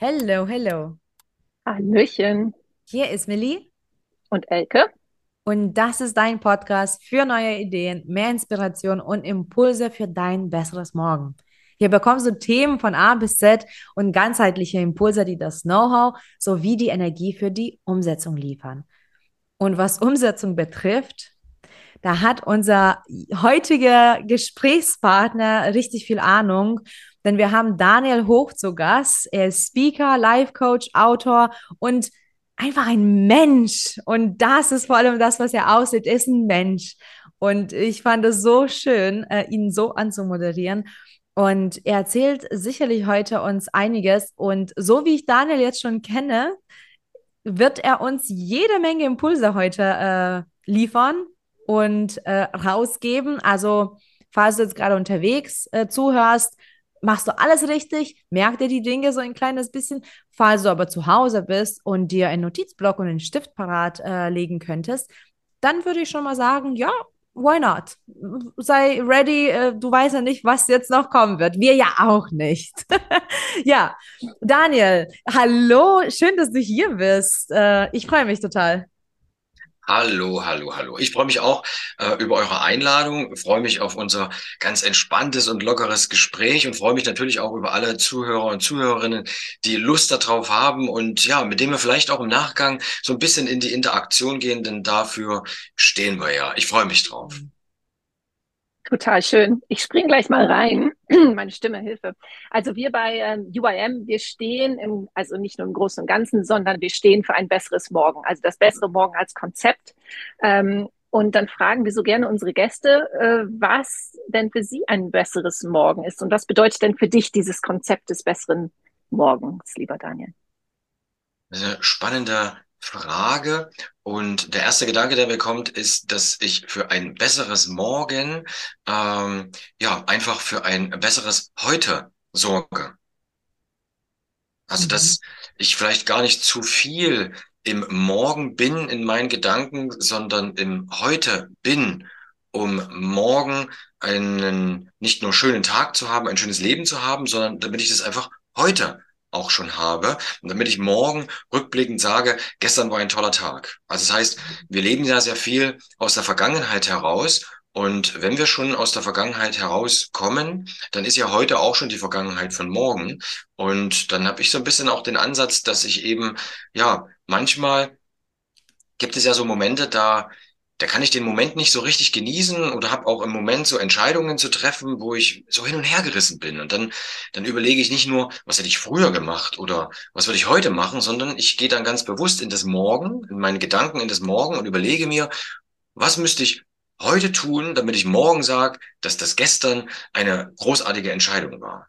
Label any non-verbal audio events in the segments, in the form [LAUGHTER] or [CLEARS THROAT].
Hello, hello. Hallöchen Hier ist Millie und Elke. und das ist dein Podcast für neue Ideen, mehr Inspiration und Impulse für dein besseres Morgen. Hier bekommst du Themen von A bis Z und ganzheitliche Impulse, die das Know-how sowie die Energie für die Umsetzung liefern. Und was Umsetzung betrifft, da hat unser heutiger Gesprächspartner richtig viel Ahnung, denn wir haben Daniel Hoch zu Gast. Er ist Speaker, Life Coach, Autor und einfach ein Mensch. Und das ist vor allem das, was er aussieht, ist ein Mensch. Und ich fand es so schön, äh, ihn so anzumoderieren. Und er erzählt sicherlich heute uns einiges. Und so wie ich Daniel jetzt schon kenne, wird er uns jede Menge Impulse heute äh, liefern und äh, rausgeben. Also, falls du jetzt gerade unterwegs äh, zuhörst, machst du alles richtig, merk dir die Dinge so ein kleines bisschen. Falls du aber zu Hause bist und dir einen Notizblock und einen Stift parat äh, legen könntest, dann würde ich schon mal sagen, ja, why not? Sei ready, äh, du weißt ja nicht, was jetzt noch kommen wird. Wir ja auch nicht. [LAUGHS] ja, Daniel, hallo, schön, dass du hier bist. Äh, ich freue mich total. Hallo, hallo, hallo. Ich freue mich auch äh, über eure Einladung, freue mich auf unser ganz entspanntes und lockeres Gespräch und freue mich natürlich auch über alle Zuhörer und Zuhörerinnen, die Lust darauf haben und ja, mit denen wir vielleicht auch im Nachgang so ein bisschen in die Interaktion gehen, denn dafür stehen wir ja. Ich freue mich drauf. Total schön. Ich springe gleich mal rein. [CLEARS THROAT] Meine Stimme, Hilfe. Also wir bei ähm, UIM, wir stehen im, also nicht nur im Großen und Ganzen, sondern wir stehen für ein besseres Morgen. Also das bessere Morgen als Konzept. Ähm, und dann fragen wir so gerne unsere Gäste, äh, was denn für sie ein besseres Morgen ist. Und was bedeutet denn für dich dieses Konzept des besseren Morgens, lieber Daniel? Eine spannende Frage. Und der erste Gedanke, der mir kommt, ist, dass ich für ein besseres Morgen, ähm, ja, einfach für ein besseres Heute sorge. Also, Mhm. dass ich vielleicht gar nicht zu viel im Morgen bin in meinen Gedanken, sondern im Heute bin, um morgen einen nicht nur schönen Tag zu haben, ein schönes Leben zu haben, sondern damit ich das einfach heute auch schon habe und damit ich morgen rückblickend sage, gestern war ein toller Tag. Also das heißt, wir leben ja sehr viel aus der Vergangenheit heraus und wenn wir schon aus der Vergangenheit herauskommen, dann ist ja heute auch schon die Vergangenheit von morgen. Und dann habe ich so ein bisschen auch den Ansatz, dass ich eben, ja, manchmal gibt es ja so Momente, da, da kann ich den Moment nicht so richtig genießen oder habe auch im Moment so Entscheidungen zu treffen, wo ich so hin und her gerissen bin. Und dann, dann überlege ich nicht nur, was hätte ich früher gemacht oder was würde ich heute machen, sondern ich gehe dann ganz bewusst in das Morgen, in meine Gedanken in das Morgen und überlege mir, was müsste ich heute tun, damit ich morgen sage, dass das gestern eine großartige Entscheidung war.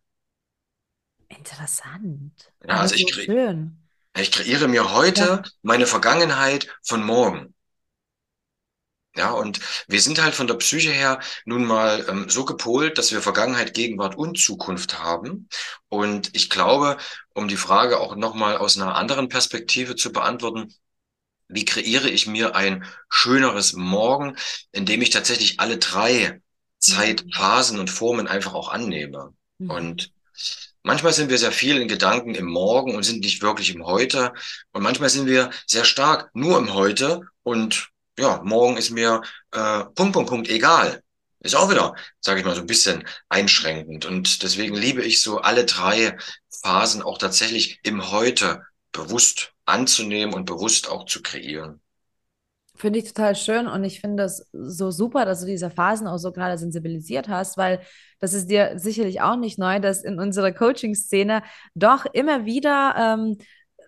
Interessant, Ja, also ich, kre schön. ich kreiere mir Ja. heute meine Vergangenheit von morgen. Ja, und wir sind halt von der Psyche her nun mal ähm, so gepolt, dass wir Vergangenheit, Gegenwart und Zukunft haben. Und ich glaube, um die Frage auch nochmal aus einer anderen Perspektive zu beantworten, wie kreiere ich mir ein schöneres Morgen, indem ich tatsächlich alle drei. Zeitphasen und Formen einfach auch annehme. Mhm. Und manchmal sind wir sehr viel in Gedanken im Morgen und sind nicht wirklich im Heute. Und manchmal sind wir sehr stark nur im Heute und ja, morgen ist mir äh, Punkt, Punkt, Punkt egal. Ist auch wieder, sage ich mal, so ein bisschen einschränkend. Und deswegen liebe ich so alle drei Phasen auch tatsächlich im Heute bewusst anzunehmen und bewusst auch zu kreieren. Finde ich total schön und ich finde es so super, dass du diese Phasen auch so gerade sensibilisiert hast, weil das ist dir sicherlich auch nicht neu, dass in unserer Coaching-Szene doch immer wieder ähm,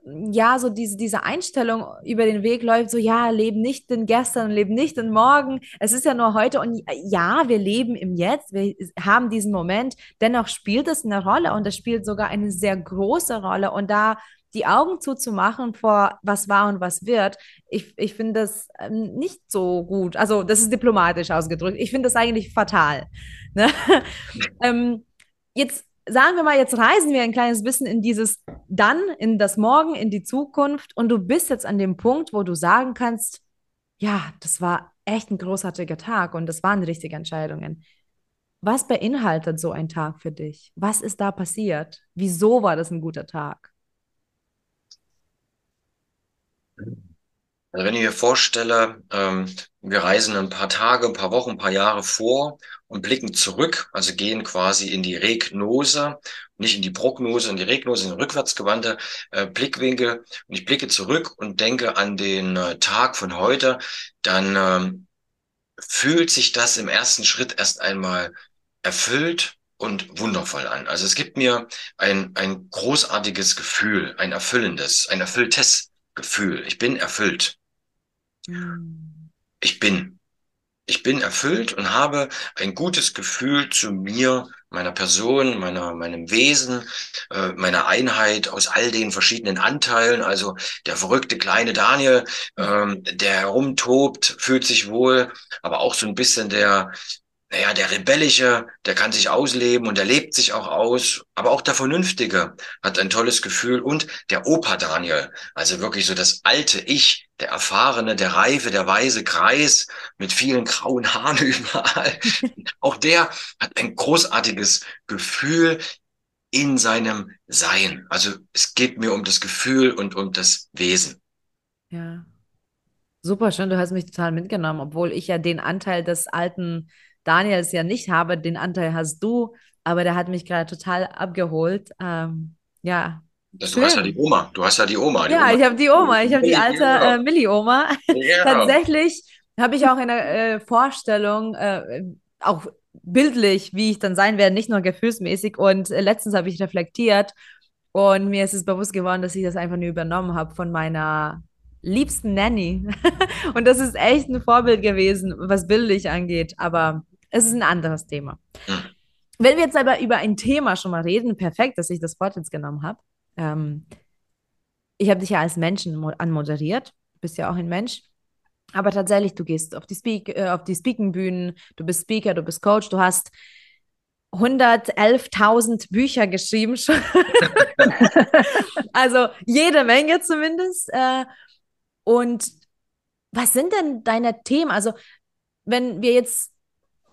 ja so diese, diese Einstellung über den Weg läuft, so ja, leben nicht den Gestern, leben nicht den Morgen. Es ist ja nur heute und ja, wir leben im Jetzt, wir haben diesen Moment, dennoch spielt es eine Rolle und es spielt sogar eine sehr große Rolle und da die Augen zuzumachen vor was war und was wird, ich, ich finde das ähm, nicht so gut. Also, das ist diplomatisch ausgedrückt. Ich finde das eigentlich fatal. Ne? [LAUGHS] ähm, jetzt sagen wir mal, jetzt reisen wir ein kleines bisschen in dieses Dann, in das Morgen, in die Zukunft und du bist jetzt an dem Punkt, wo du sagen kannst, ja, das war echt ein großartiger Tag und das waren richtige Entscheidungen. Was beinhaltet so ein Tag für dich? Was ist da passiert? Wieso war das ein guter Tag? Mhm. Also wenn ich mir vorstelle, ähm, wir reisen ein paar Tage, ein paar Wochen, ein paar Jahre vor und blicken zurück, also gehen quasi in die Regnose, nicht in die Prognose, in die Regnose, in den rückwärtsgewandte äh, Blickwinkel. Und ich blicke zurück und denke an den äh, Tag von heute, dann ähm, fühlt sich das im ersten Schritt erst einmal erfüllt und wundervoll an. Also es gibt mir ein, ein großartiges Gefühl, ein erfüllendes, ein erfülltes Gefühl. Ich bin erfüllt. Ich bin. Ich bin erfüllt und habe ein gutes Gefühl zu mir, meiner Person, meiner, meinem Wesen, äh, meiner Einheit aus all den verschiedenen Anteilen. Also der verrückte kleine Daniel, ähm, der herumtobt, fühlt sich wohl, aber auch so ein bisschen der, naja, der Rebellische, der kann sich ausleben und der lebt sich auch aus, aber auch der Vernünftige hat ein tolles Gefühl und der Opa Daniel, also wirklich so das alte Ich, der Erfahrene, der Reife, der weise Kreis mit vielen grauen Haaren [LAUGHS] überall. auch der hat ein großartiges Gefühl in seinem Sein. Also es geht mir um das Gefühl und um das Wesen. Ja. Super schön, du hast mich total mitgenommen, obwohl ich ja den Anteil des alten Daniels ja nicht habe, den Anteil hast du, aber der hat mich gerade total abgeholt. Ähm, ja. Das, du hast ja die Oma. Du hast ja die Oma. Die ja, Oma. ich habe die Oma. Ich habe die alte äh, Milli-Oma. Ja. [LAUGHS] Tatsächlich habe ich auch eine äh, Vorstellung, äh, auch bildlich, wie ich dann sein werde, nicht nur gefühlsmäßig. Und äh, letztens habe ich reflektiert und mir ist es bewusst geworden, dass ich das einfach nur übernommen habe von meiner liebsten Nanny. [LAUGHS] und das ist echt ein Vorbild gewesen, was bildlich angeht. Aber es ist ein anderes Thema. Wenn wir jetzt aber über ein Thema schon mal reden, perfekt, dass ich das Wort jetzt genommen habe. Ähm, ich habe dich ja als Menschen anmoderiert, du bist ja auch ein Mensch. Aber tatsächlich, du gehst auf die, Speak, äh, auf die Speaking-Bühnen, du bist Speaker, du bist Coach, du hast 111.000 Bücher geschrieben schon. [LAUGHS] also jede Menge zumindest. Äh, und was sind denn deine Themen? Also, wenn wir jetzt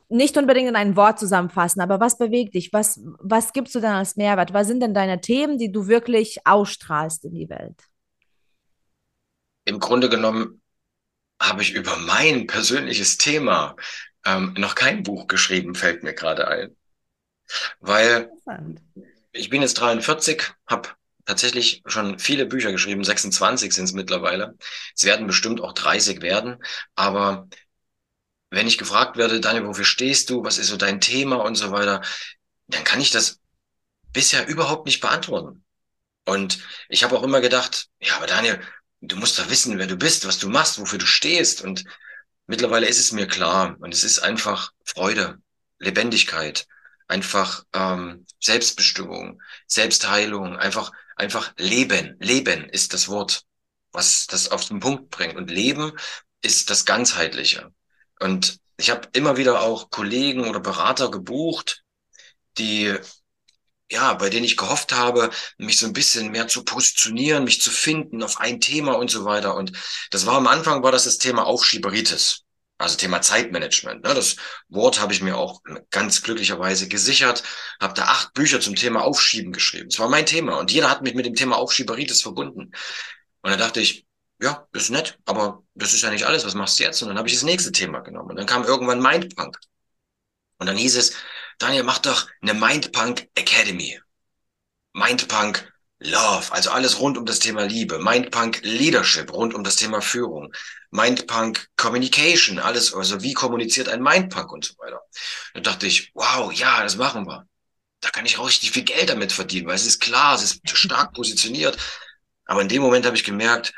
nicht unbedingt in ein Wort zusammenfassen, aber was bewegt dich? Was, was gibst du dann als Mehrwert? Was sind denn deine Themen, die du wirklich ausstrahlst in die Welt? Im Grunde genommen habe ich über mein persönliches Thema ähm, noch kein Buch geschrieben, fällt mir gerade ein. Weil ich bin jetzt 43, habe tatsächlich schon viele Bücher geschrieben, 26 sind es mittlerweile. Es werden bestimmt auch 30 werden, aber wenn ich gefragt werde, Daniel, wofür stehst du, was ist so dein Thema und so weiter, dann kann ich das bisher überhaupt nicht beantworten. Und ich habe auch immer gedacht, ja, aber Daniel, du musst doch wissen, wer du bist, was du machst, wofür du stehst. Und mittlerweile ist es mir klar. Und es ist einfach Freude, Lebendigkeit, einfach ähm, Selbstbestimmung, Selbstheilung, einfach, einfach Leben. Leben ist das Wort, was das auf den Punkt bringt. Und Leben ist das Ganzheitliche. Und ich habe immer wieder auch Kollegen oder Berater gebucht, die ja, bei denen ich gehofft habe, mich so ein bisschen mehr zu positionieren, mich zu finden auf ein Thema und so weiter. Und das war am Anfang war das das Thema Aufschieberitis. Also Thema Zeitmanagement. Ne? Das Wort habe ich mir auch ganz glücklicherweise gesichert, habe da acht Bücher zum Thema Aufschieben geschrieben. Das war mein Thema und jeder hat mich mit dem Thema Aufschieberitis verbunden. Und da dachte ich, ja, das ist nett, aber das ist ja nicht alles, was machst du jetzt? Und dann habe ich das nächste Thema genommen. Und dann kam irgendwann Mindpunk. Und dann hieß es, Daniel, mach doch eine Mindpunk Academy. Mindpunk Love, also alles rund um das Thema Liebe. Mindpunk Leadership, rund um das Thema Führung. Mindpunk Communication, alles, also wie kommuniziert ein Mindpunk und so weiter. Da dachte ich, wow, ja, das machen wir. Da kann ich auch richtig viel Geld damit verdienen, weil es ist klar, es ist stark positioniert. Aber in dem Moment habe ich gemerkt,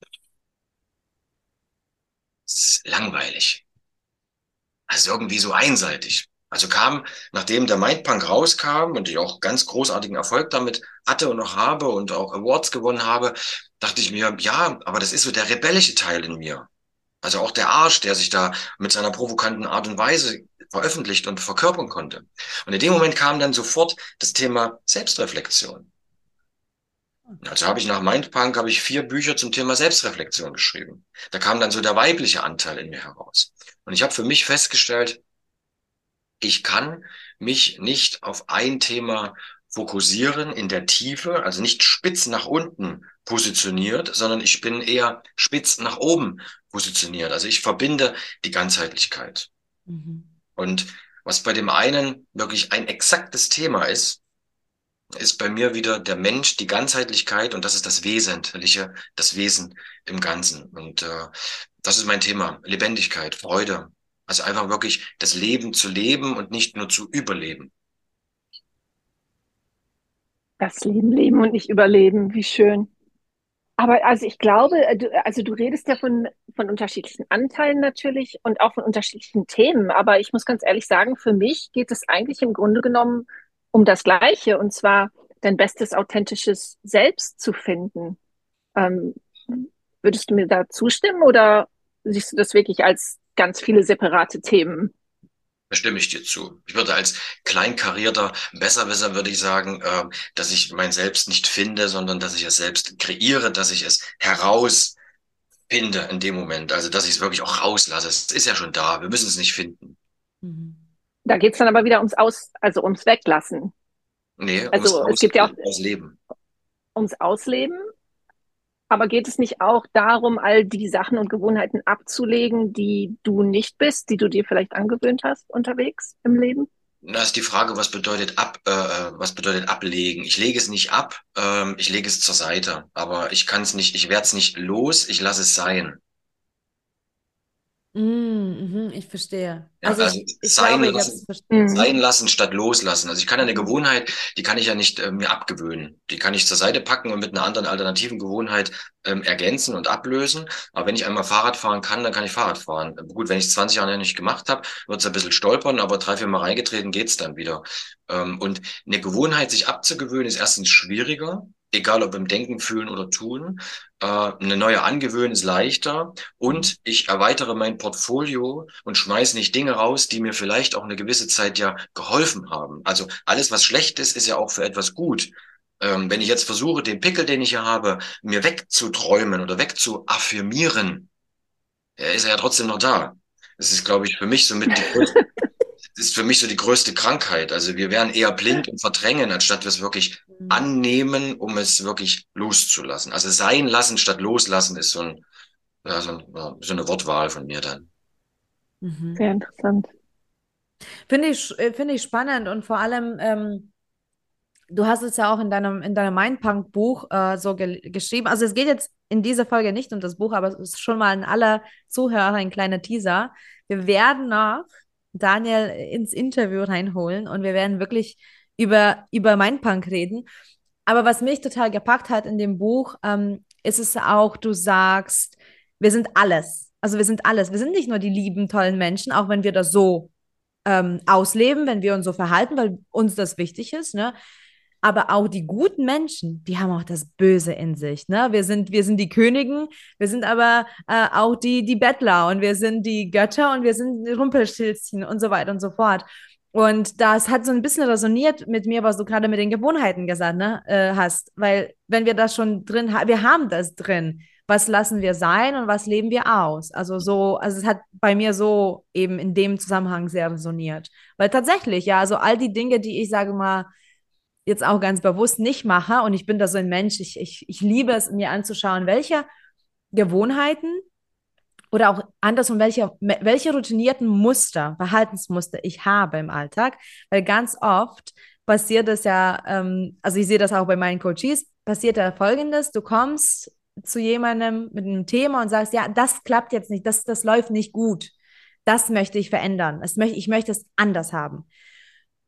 es ist langweilig. Also irgendwie so einseitig. Also kam, nachdem der Mindpunk rauskam und ich auch ganz großartigen Erfolg damit hatte und noch habe und auch Awards gewonnen habe, dachte ich mir, ja, aber das ist so der rebellische Teil in mir. Also auch der Arsch, der sich da mit seiner provokanten Art und Weise veröffentlicht und verkörpern konnte. Und in dem Moment kam dann sofort das Thema Selbstreflexion. Also habe ich nach Mindpunk habe ich vier Bücher zum Thema Selbstreflexion geschrieben. Da kam dann so der weibliche Anteil in mir heraus. Und ich habe für mich festgestellt, ich kann mich nicht auf ein Thema fokussieren in der Tiefe, also nicht spitz nach unten positioniert, sondern ich bin eher spitz nach oben positioniert. Also ich verbinde die Ganzheitlichkeit. Mhm. Und was bei dem einen wirklich ein exaktes Thema ist, ist bei mir wieder der Mensch, die Ganzheitlichkeit und das ist das Wesentliche, das Wesen im Ganzen. Und äh, das ist mein Thema. Lebendigkeit, Freude. Also einfach wirklich das Leben zu leben und nicht nur zu überleben. Das Leben leben und nicht überleben, wie schön. Aber also ich glaube, äh, du, also du redest ja von, von unterschiedlichen Anteilen natürlich und auch von unterschiedlichen Themen. Aber ich muss ganz ehrlich sagen, für mich geht es eigentlich im Grunde genommen um das Gleiche, und zwar dein bestes authentisches Selbst zu finden. Ähm, würdest du mir da zustimmen oder siehst du das wirklich als ganz viele separate Themen? Da stimme ich dir zu. Ich würde als kleinkarierter Besserwisser würde ich sagen, äh, dass ich mein Selbst nicht finde, sondern dass ich es selbst kreiere, dass ich es herausfinde in dem Moment. Also dass ich es wirklich auch rauslasse. Es ist ja schon da. Wir müssen es nicht finden. Mhm. Da geht es dann aber wieder ums Aus, also ums Weglassen. Nee, also ums es gibt ja auch Ausleben. Ums Ausleben. Aber geht es nicht auch darum, all die Sachen und Gewohnheiten abzulegen, die du nicht bist, die du dir vielleicht angewöhnt hast unterwegs im Leben? Da ist die Frage, was bedeutet ab, äh, was bedeutet ablegen? Ich lege es nicht ab, ähm, ich lege es zur Seite, aber ich kann es nicht, ich werde es nicht los, ich lasse es sein. Mm, mhm, ich verstehe. Ja, also, also ich, ich sein, glaube, lassen, sein lassen statt loslassen. Also ich kann eine Gewohnheit, die kann ich ja nicht äh, mir abgewöhnen. Die kann ich zur Seite packen und mit einer anderen alternativen Gewohnheit ähm, ergänzen und ablösen. Aber wenn ich einmal Fahrrad fahren kann, dann kann ich Fahrrad fahren. Gut, wenn ich es 20 Jahre nicht gemacht habe, wird es ein bisschen stolpern, aber drei, vier Mal reingetreten geht's dann wieder. Ähm, und eine Gewohnheit sich abzugewöhnen, ist erstens schwieriger, egal ob im Denken, Fühlen oder Tun. Äh, eine neue Angewöhnen ist leichter und ich erweitere mein Portfolio und schmeiße nicht Dinge raus, die mir vielleicht auch eine gewisse Zeit ja geholfen haben. Also alles, was schlecht ist, ist ja auch für etwas gut. Ähm, wenn ich jetzt versuche, den Pickel, den ich hier habe, mir wegzuträumen oder wegzuaffirmieren, er ist ja trotzdem noch da. Das ist, glaube ich, für mich somit die [LAUGHS] größte, ist für mich so die größte Krankheit. Also wir wären eher blind und verdrängen, anstatt wir es wirklich mhm. annehmen, um es wirklich loszulassen. Also sein lassen statt loslassen ist so, ein, ja, so, ein, so eine Wortwahl von mir dann. Mhm. Sehr interessant. Finde ich, äh, finde ich spannend und vor allem, ähm, du hast es ja auch in deinem, in deinem Mindpunk-Buch äh, so ge geschrieben. Also es geht jetzt in dieser Folge nicht um das Buch, aber es ist schon mal an alle Zuhörer ein kleiner Teaser. Wir werden noch Daniel ins Interview reinholen und wir werden wirklich über, über Mindpunk reden. Aber was mich total gepackt hat in dem Buch, ähm, ist es auch, du sagst, wir sind alles. Also wir sind alles. Wir sind nicht nur die lieben, tollen Menschen, auch wenn wir das so ähm, ausleben, wenn wir uns so verhalten, weil uns das wichtig ist, ne? Aber auch die guten Menschen, die haben auch das Böse in sich. Ne? Wir, sind, wir sind die Königen, wir sind aber äh, auch die, die Bettler und wir sind die Götter und wir sind Rumpelstilzchen und so weiter und so fort. Und das hat so ein bisschen resoniert mit mir, was du gerade mit den Gewohnheiten gesagt ne, äh, hast. Weil wenn wir das schon drin haben, wir haben das drin. Was lassen wir sein und was leben wir aus? Also so, also es hat bei mir so eben in dem Zusammenhang sehr resoniert. Weil tatsächlich, ja, also all die Dinge, die ich sage mal, jetzt auch ganz bewusst nicht mache. Und ich bin da so ein Mensch, ich, ich, ich liebe es, mir anzuschauen, welche Gewohnheiten oder auch andersrum, welche, welche routinierten Muster, Verhaltensmuster ich habe im Alltag. Weil ganz oft passiert es ja, ähm, also ich sehe das auch bei meinen Coaches, passiert da folgendes, du kommst zu jemandem mit einem Thema und sagst, ja, das klappt jetzt nicht, das, das läuft nicht gut. Das möchte ich verändern. Das möchte, ich möchte es anders haben.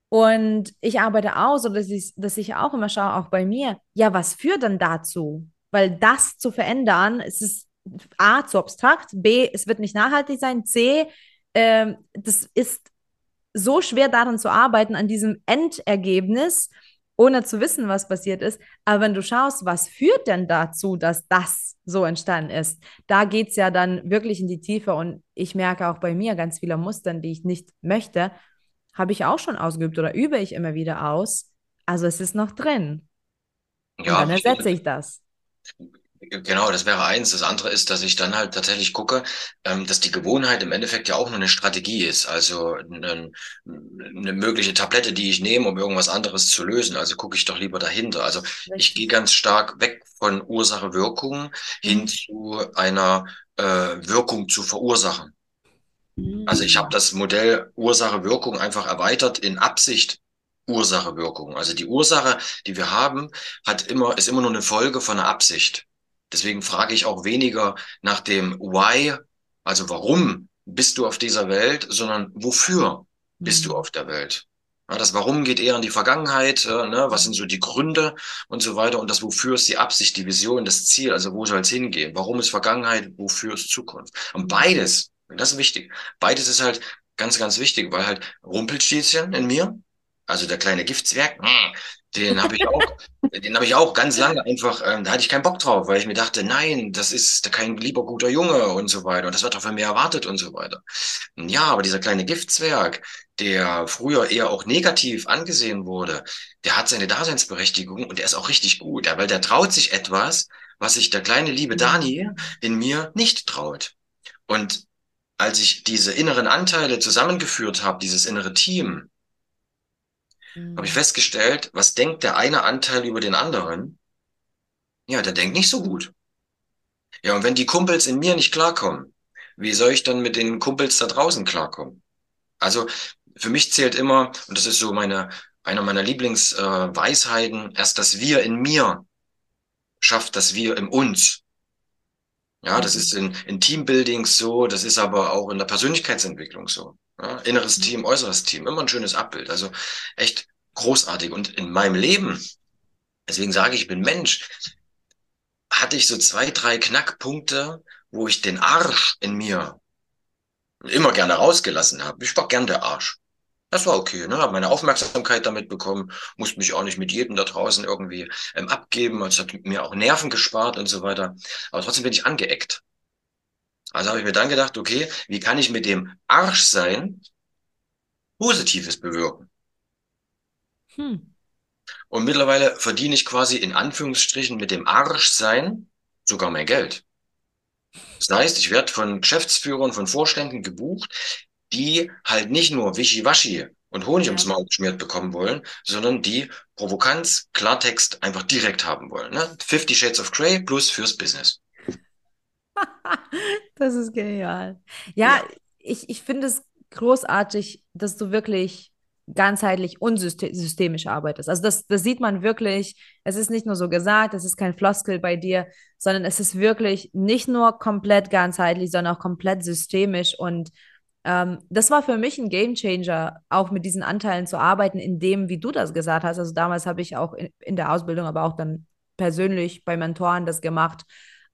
Und ich arbeite auch so, dass ich, dass ich auch immer schaue, auch bei mir, ja, was führt denn dazu? Weil das zu verändern, es ist A, zu abstrakt, B, es wird nicht nachhaltig sein, C, äh, das ist so schwer daran zu arbeiten, an diesem Endergebnis, ohne zu wissen, was passiert ist. Aber wenn du schaust, was führt denn dazu, dass das so entstanden ist, da geht es ja dann wirklich in die Tiefe. Und ich merke auch bei mir ganz viele Mustern, die ich nicht möchte habe ich auch schon ausgeübt oder übe ich immer wieder aus. Also es ist noch drin. Und ja, dann ersetze ich das. Genau, das wäre eins. Das andere ist, dass ich dann halt tatsächlich gucke, ähm, dass die Gewohnheit im Endeffekt ja auch nur eine Strategie ist. Also eine, eine mögliche Tablette, die ich nehme, um irgendwas anderes zu lösen. Also gucke ich doch lieber dahinter. Also ich gehe ganz stark weg von Ursache-Wirkung mhm. hin zu einer äh, Wirkung zu verursachen. Mhm. Also ich habe das Modell Ursache-Wirkung einfach erweitert in Absicht Ursache-Wirkung. Also die Ursache, die wir haben, hat immer, ist immer nur eine Folge von einer Absicht. Deswegen frage ich auch weniger nach dem Why, also warum bist du auf dieser Welt, sondern wofür bist mhm. du auf der Welt? Das Warum geht eher in die Vergangenheit, äh, ne? was sind so die Gründe und so weiter. Und das Wofür ist die Absicht, die Vision, das Ziel, also wo soll es hingehen? Warum ist Vergangenheit, wofür ist Zukunft? Und beides, das ist wichtig, beides ist halt ganz, ganz wichtig, weil halt Rumpelstilzchen in mir, also der kleine Giftzwerg, den habe ich auch, [LAUGHS] den habe ich auch ganz lange einfach, ähm, da hatte ich keinen Bock drauf, weil ich mir dachte, nein, das ist kein lieber guter Junge und so weiter und das wird doch von mir erwartet und so weiter. Ja, aber dieser kleine Giftzwerg, der früher eher auch negativ angesehen wurde, der hat seine Daseinsberechtigung und der ist auch richtig gut, weil der traut sich etwas, was sich der kleine liebe Dani in mir nicht traut. Und als ich diese inneren Anteile zusammengeführt habe, dieses innere Team, mhm. habe ich festgestellt, was denkt der eine Anteil über den anderen? Ja, der denkt nicht so gut. Ja, und wenn die Kumpels in mir nicht klarkommen, wie soll ich dann mit den Kumpels da draußen klarkommen? Also für mich zählt immer, und das ist so meine, einer meiner Lieblingsweisheiten, äh, erst das Wir in mir schafft das Wir in uns. Ja, das ist in, in Teambuildings so, das ist aber auch in der Persönlichkeitsentwicklung so. Ja, inneres mhm. Team, äußeres Team, immer ein schönes Abbild. Also echt großartig. Und in meinem Leben, deswegen sage ich, ich bin Mensch, hatte ich so zwei, drei Knackpunkte, wo ich den Arsch in mir immer gerne rausgelassen habe. Ich war gern der Arsch. Das war okay, ne? Habe meine Aufmerksamkeit damit bekommen, musste mich auch nicht mit jedem da draußen irgendwie ähm, abgeben. Also hat mir auch Nerven gespart und so weiter. Aber trotzdem bin ich angeeckt. Also habe ich mir dann gedacht, okay, wie kann ich mit dem Arschsein Positives bewirken? Hm. Und mittlerweile verdiene ich quasi in Anführungsstrichen mit dem Arschsein sogar mehr Geld. Das heißt, ich werde von Geschäftsführern, von Vorständen gebucht, die halt nicht nur Wischiwaschi und Honig ja. ums Maul geschmiert bekommen wollen, sondern die Provokanz, Klartext einfach direkt haben wollen. Ne? 50 Shades of Grey plus fürs Business. [LAUGHS] das ist genial. Ja, ja. ich, ich finde es großartig, dass du wirklich ganzheitlich und systemisch arbeitest. Also das, das sieht man wirklich, es ist nicht nur so gesagt, es ist kein Floskel bei dir, sondern es ist wirklich nicht nur komplett ganzheitlich, sondern auch komplett systemisch und ähm, das war für mich ein Gamechanger, auch mit diesen Anteilen zu arbeiten, in dem, wie du das gesagt hast. Also damals habe ich auch in, in, der Ausbildung, aber auch dann persönlich bei Mentoren das gemacht.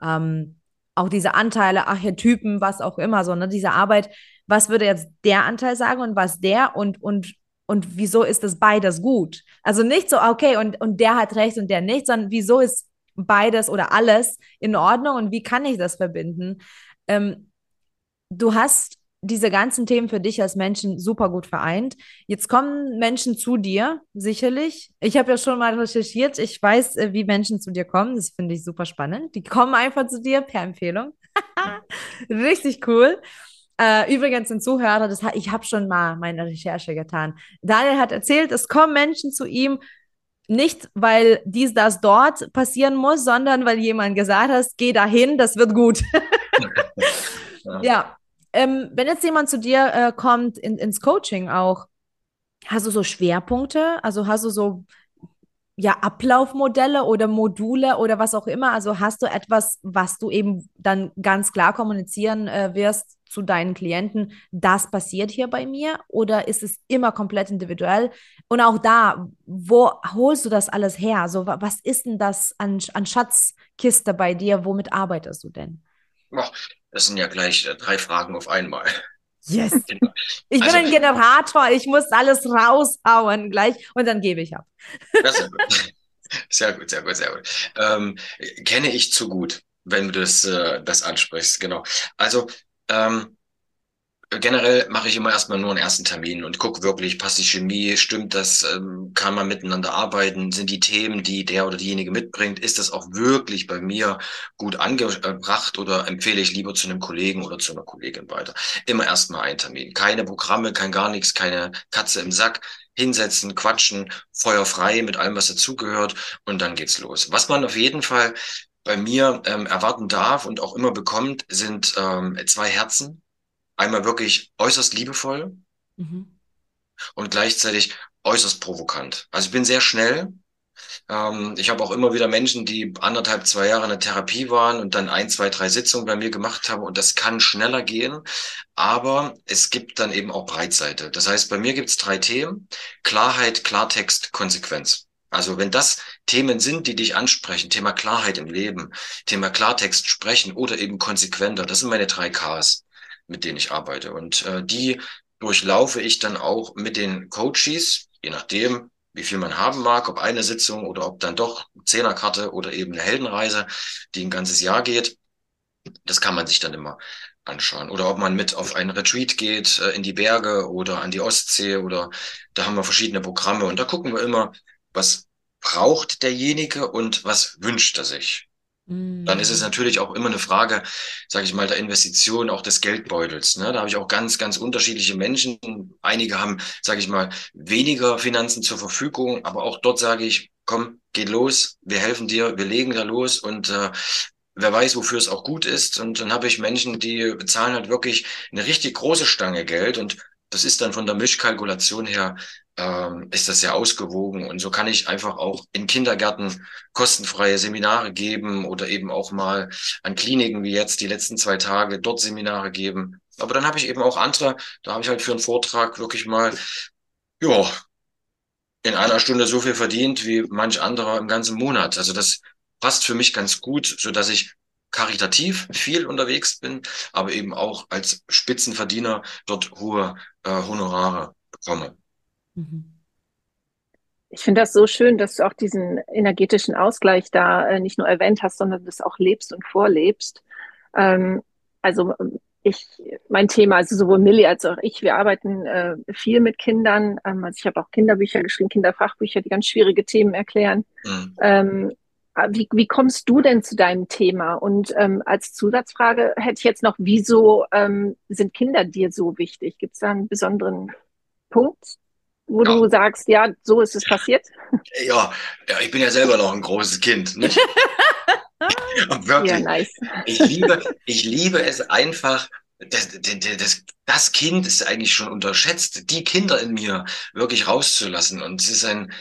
Ähm, auch diese Anteile, Archetypen, was auch immer, so, ne, diese Arbeit, was würde jetzt der Anteil sagen und was der und, und, und wieso ist das beides gut? Also nicht so, okay, und, und der hat recht und der nicht, sondern wieso ist beides oder alles in Ordnung und wie kann ich das verbinden? Ähm, du hast diese ganzen Themen für dich als Menschen super gut vereint. Jetzt kommen Menschen zu dir, sicherlich. Ich habe ja schon mal recherchiert. Ich weiß, äh, wie Menschen zu dir kommen. Das finde ich super spannend. Die kommen einfach zu dir per Empfehlung. [LAUGHS] Richtig cool. Äh, übrigens, ein Zuhörer, das, ich habe schon mal meine Recherche getan. Daniel hat erzählt, es kommen Menschen zu ihm, nicht weil dies, das dort passieren muss, sondern weil jemand gesagt hat, geh dahin, das wird gut. [LAUGHS] [LAUGHS] ja. ja, ähm, wenn jetzt jemand zu dir äh, kommt in, ins Coaching auch, hast du so Schwerpunkte? Also hast du so ja, Ablaufmodelle oder Module oder was auch immer? Also hast du etwas, was du eben dann ganz klar kommunizieren äh, wirst zu deinen Klienten, das passiert hier bei mir? Oder ist es immer komplett individuell? Und auch da, wo holst du das alles her? So, was ist denn das an, an Schatzkiste bei dir? Womit arbeitest du denn? Das sind ja gleich äh, drei Fragen auf einmal. Yes. [LAUGHS] Genau. Ich also, bin ein Generator, ich muss alles raushauen gleich und dann gebe ich ab. [LAUGHS] Sehr gut. Sehr gut, sehr gut, sehr gut. Ähm, kenne ich zu gut, wenn du das, äh, das ansprichst, genau. Also, ähm, generell mache ich immer erstmal nur einen ersten Termin und gucke wirklich, passt die Chemie, stimmt das, ähm, kann man miteinander arbeiten, sind die Themen, die der oder diejenige mitbringt, ist das auch wirklich bei mir gut angebracht oder empfehle ich lieber zu einem Kollegen oder zu einer Kollegin weiter. Immer erstmal ein Termin. Keine Programme, kein gar nichts, keine Katze im Sack. Hinsetzen, quatschen, feuerfrei mit allem, was dazugehört und dann geht's los. Was man auf jeden Fall bei mir ähm, erwarten darf und auch immer bekommt, sind ähm, zwei Herzen einmal wirklich äußerst liebevoll mhm. und gleichzeitig äußerst provokant. Also ich bin sehr schnell. Ähm, ich habe auch immer wieder Menschen, die anderthalb, zwei Jahre in der Therapie waren und dann ein, zwei, drei Sitzungen bei mir gemacht haben und das kann schneller gehen. Aber es gibt dann eben auch Breitseite. Das heißt, bei mir gibt es drei Themen. Klarheit, Klartext, Konsequenz. Also wenn das Themen sind, die dich ansprechen, Thema Klarheit im Leben, Thema Klartext sprechen oder eben konsequenter, das sind meine drei Ks mit denen ich arbeite. Und äh, die durchlaufe ich dann auch mit den Coaches, je nachdem, wie viel man haben mag, ob eine Sitzung oder ob dann doch Zehnerkarte oder eben eine Heldenreise, die ein ganzes Jahr geht. Das kann man sich dann immer anschauen. Oder ob man mit auf einen Retreat geht, äh, in die Berge oder an die Ostsee oder da haben wir verschiedene Programme und da gucken wir immer, was braucht derjenige und was wünscht er sich. Dann ist es mhm. natürlich auch immer eine Frage, sage ich mal, der Investition, auch des Geldbeutels. Ne? Da habe ich auch ganz, ganz unterschiedliche Menschen. Einige haben, sage ich mal, weniger Finanzen zur Verfügung, aber auch dort sage ich, komm, geht los, wir helfen dir, wir legen da los und äh, wer weiß, wofür es auch gut ist. Und dann habe ich Menschen, die bezahlen halt wirklich eine richtig große Stange Geld und das ist dann von der Mischkalkulation her ähm, ist das sehr ausgewogen. Und so kann ich einfach auch in Kindergärten kostenfreie Seminare geben oder eben auch mal an Kliniken wie jetzt die letzten zwei Tage dort Seminare geben. Aber dann habe ich eben auch andere, da habe ich halt für einen Vortrag wirklich mal, ja, in einer Stunde so viel verdient wie manch anderer im ganzen Monat. Also das passt für mich ganz gut, so dass ich karitativ viel unterwegs bin, aber eben auch als Spitzenverdiener dort hohe äh, Honorare bekomme. Mhm. Ich finde das so schön, dass du auch diesen energetischen Ausgleich da äh, nicht nur erwähnt hast, sondern das auch lebst und vorlebst. Ähm, also ich, mein Thema, also sowohl Millie als auch ich, wir arbeiten äh, viel mit Kindern. Ähm, also ich habe auch Kinderbücher geschrieben, Kinderfachbücher, die ganz schwierige Themen erklären. Mhm. Ähm, wie, wie kommst du denn zu deinem Thema? Und ähm, als Zusatzfrage hätte ich jetzt noch, wieso ähm, sind Kinder dir so wichtig? Gibt es da einen besonderen Punkt, wo ja. du sagst, ja, so ist es passiert? [LAUGHS] Ja, ja, ich bin ja selber noch ein großes Kind. Nicht? [LAUGHS] wirklich, ja, nice. ich, liebe, ich liebe es einfach, das, das, das Kind ist eigentlich schon unterschätzt, die Kinder in mir wirklich rauszulassen. Und es ist ein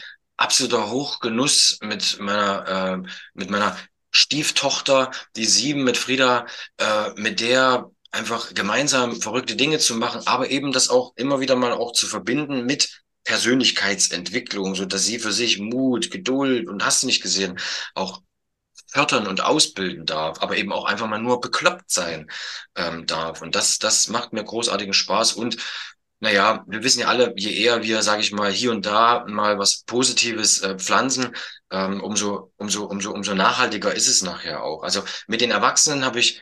absoluter Hochgenuss mit meiner, äh, mit meiner Stieftochter, die sieben mit Frieda, äh, mit der einfach gemeinsam verrückte Dinge zu machen, aber eben das auch immer wieder mal auch zu verbinden mit Persönlichkeitsentwicklung, so dass sie für sich Mut, Geduld und hast du nicht gesehen, auch fördern und ausbilden darf, aber eben auch einfach mal nur bekloppt sein ähm, darf. Und das, das macht mir großartigen Spaß. Und naja, wir wissen ja alle, je eher wir, sage ich mal, hier und da mal was Positives äh, pflanzen, ähm, umso, umso, umso, umso nachhaltiger ist es nachher auch. Also mit den Erwachsenen habe ich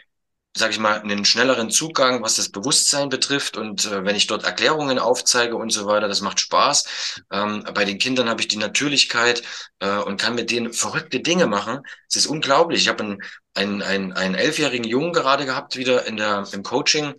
sage ich mal, einen schnelleren Zugang, was das Bewusstsein betrifft. Und äh, wenn ich dort Erklärungen aufzeige und so weiter, das macht Spaß. Ähm, bei den Kindern habe ich die Natürlichkeit äh, und kann mit denen verrückte Dinge machen. Es ist unglaublich. Ich habe einen, einen, einen, einen elfjährigen Jungen gerade gehabt, wieder in der, im Coaching.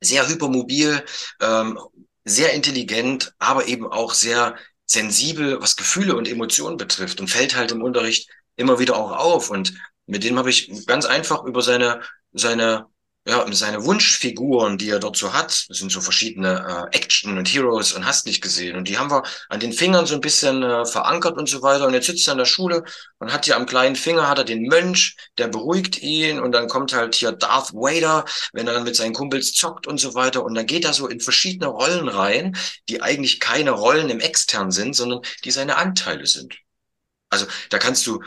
Sehr hypermobil, ähm, sehr intelligent, aber eben auch sehr sensibel, was Gefühle und Emotionen betrifft und fällt halt im Unterricht immer wieder auch auf. Und mit dem habe ich ganz einfach über seine seine, ja, seine Wunschfiguren, die er dort so hat, das sind so verschiedene äh, Action und Heroes und hast nicht gesehen. Und die haben wir an den Fingern so ein bisschen äh, verankert und so weiter. Und jetzt sitzt er in der Schule und hat hier am kleinen Finger hat er den Mönch, der beruhigt ihn. Und dann kommt halt hier Darth Vader, wenn er dann mit seinen Kumpels zockt und so weiter. Und dann geht er so in verschiedene Rollen rein, die eigentlich keine Rollen im Extern sind, sondern die seine Anteile sind. Also da kannst du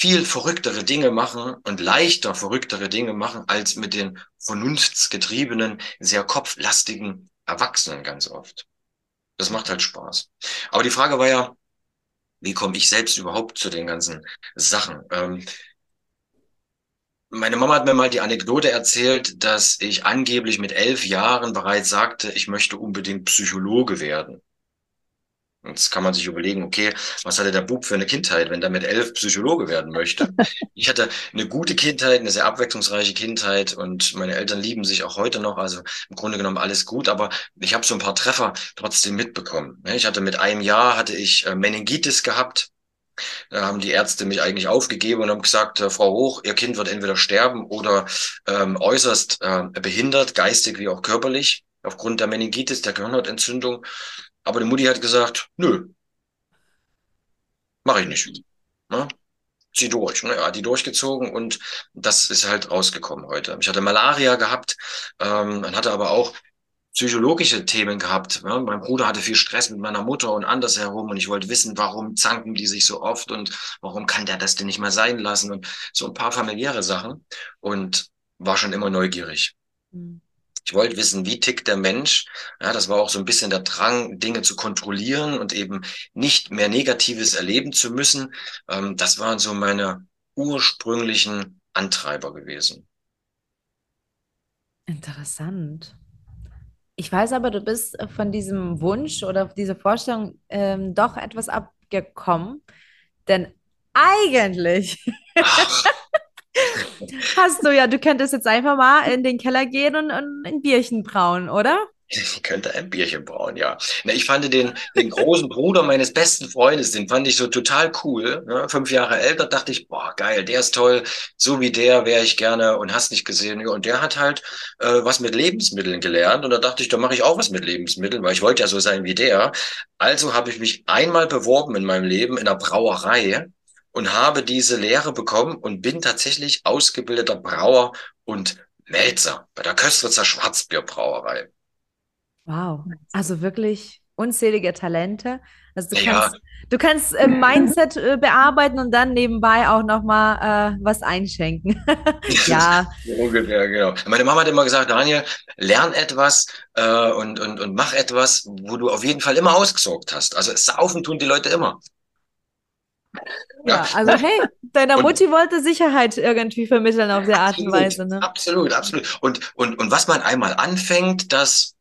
viel verrücktere Dinge machen und leichter verrücktere Dinge machen als mit den vernunftsgetriebenen, sehr kopflastigen Erwachsenen ganz oft. Das macht halt Spaß. Aber die Frage war ja, wie komme ich selbst überhaupt zu den ganzen Sachen? Ähm, Meine Mama hat mir mal die Anekdote erzählt, dass ich angeblich mit elf Jahren bereits sagte, ich möchte unbedingt Psychologe werden. Jetzt kann man sich überlegen, okay, was hatte der Bub für eine Kindheit, wenn er mit elf Psychologe werden möchte? [LAUGHS] Ich hatte eine gute Kindheit, eine sehr abwechslungsreiche Kindheit und meine Eltern lieben sich auch heute noch. Also im Grunde genommen alles gut, aber ich habe so ein paar Treffer trotzdem mitbekommen. Ich hatte mit einem Jahr hatte ich äh, Meningitis gehabt. Da haben die Ärzte mich eigentlich aufgegeben und haben gesagt, äh, Frau Hoch, Ihr Kind wird entweder sterben oder ähm, äußerst äh, behindert, geistig wie auch körperlich, aufgrund der Meningitis, der Gehirnhautentzündung. Aber die Mutti hat gesagt, nö, mache ich nicht. Ne? Zieh durch. Ne? Hat die durchgezogen und das ist halt rausgekommen heute. Ich hatte Malaria gehabt, ähm, dann hatte aber auch psychologische Themen gehabt. Ne? Mein Bruder hatte viel Stress mit meiner Mutter und andersherum und ich wollte wissen, warum zanken die sich so oft und warum kann der das denn nicht mal sein lassen und so ein paar familiäre Sachen und war schon immer neugierig. Mhm. Ich wollte wissen, wie tickt der Mensch. Ja, das war auch so ein bisschen der Drang, Dinge zu kontrollieren und eben nicht mehr Negatives erleben zu müssen. Ähm, das waren so meine ursprünglichen Antreiber gewesen. Interessant. Ich weiß aber, du bist von diesem Wunsch oder dieser Vorstellung ähm, doch etwas abgekommen, denn eigentlich Hast du ja, du könntest jetzt einfach mal in den Keller gehen und, und ein Bierchen brauen, oder? Ich könnte ein Bierchen brauen, ja. Na, ich fand den, den großen Bruder meines besten Freundes, den fand ich so total cool. Ne? Fünf Jahre älter, dachte ich, boah, geil, der ist toll. So wie der wäre ich gerne und hast nicht gesehen. Und der hat halt äh, was mit Lebensmitteln gelernt. Und da dachte ich, da mache ich auch was mit Lebensmitteln, weil ich wollte ja so sein wie der. Also habe ich mich einmal beworben in meinem Leben in einer Brauerei und habe diese Lehre bekommen und bin tatsächlich ausgebildeter Brauer und Melzer bei der Köstritzer Schwarzbierbrauerei. Wow, also wirklich unzählige Talente. Also du ja. kannst, du kannst äh, Mindset äh, bearbeiten und dann nebenbei auch nochmal äh, was einschenken. [LAUGHS] ja. [LAUGHS] Ungefähr, genau. Meine Mama hat immer gesagt, Daniel, lern etwas äh, und, und, und mach etwas, wo du auf jeden Fall immer ausgesorgt hast. Also saufen tun die Leute immer. Ja, also hey, deiner und, Mutti wollte Sicherheit irgendwie vermitteln auf der Art absolut, und Weise. Ne? Absolut, absolut. Und, und, und was man einmal anfängt, das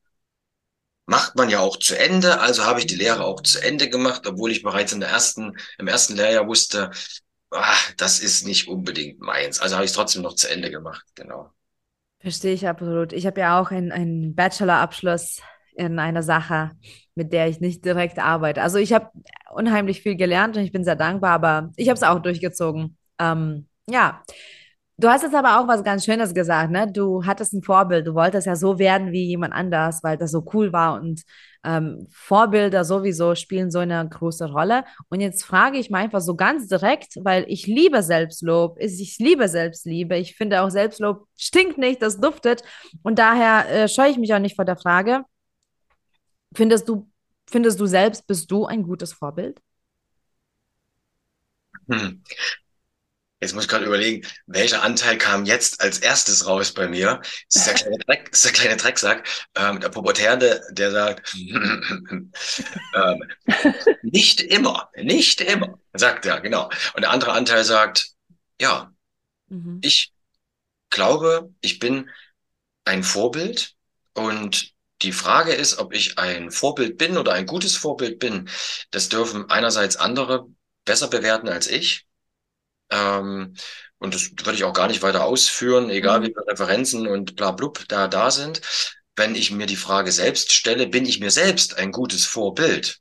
macht man ja auch zu Ende. Also habe ich die Lehre auch zu Ende gemacht, obwohl ich bereits in der ersten, im ersten Lehrjahr wusste, ach, das ist nicht unbedingt meins. Also habe ich es trotzdem noch zu Ende gemacht, genau. Verstehe ich absolut. Ich habe ja auch einen, einen Bachelorabschluss in einer Sache, mit der ich nicht direkt arbeite. Also ich habe unheimlich viel gelernt und ich bin sehr dankbar, aber ich habe es auch durchgezogen. Ähm, ja. Du hast jetzt aber auch was ganz Schönes gesagt, ne? Du hattest ein Vorbild, du wolltest ja so werden wie jemand anders, weil das so cool war und ähm, Vorbilder sowieso spielen so eine große Rolle. Und jetzt frage ich mal einfach so ganz direkt, weil ich liebe Selbstlob, ich liebe Selbstliebe, ich finde auch Selbstlob stinkt nicht, das duftet und daher äh, scheue ich mich auch nicht vor der Frage, Findest du, findest du selbst, bist du ein gutes Vorbild? Hm. Jetzt muss ich gerade überlegen, welcher Anteil kam jetzt als erstes raus bei mir? Das ist der kleine, [LAUGHS] Dreck, ist der kleine Drecksack, ähm, der Pubertärende, der sagt, [LAUGHS] ähm, nicht immer, nicht immer, sagt er, genau. Und der andere Anteil sagt, ja, mhm. ich glaube, ich bin ein Vorbild und die Frage ist, ob ich ein Vorbild bin oder ein gutes Vorbild bin. Das dürfen einerseits andere besser bewerten als ich. Ähm, und das würde ich auch gar nicht weiter ausführen, egal mhm. wie viele Referenzen und bla blub da da sind. Wenn ich mir die Frage selbst stelle, bin ich mir selbst ein gutes Vorbild?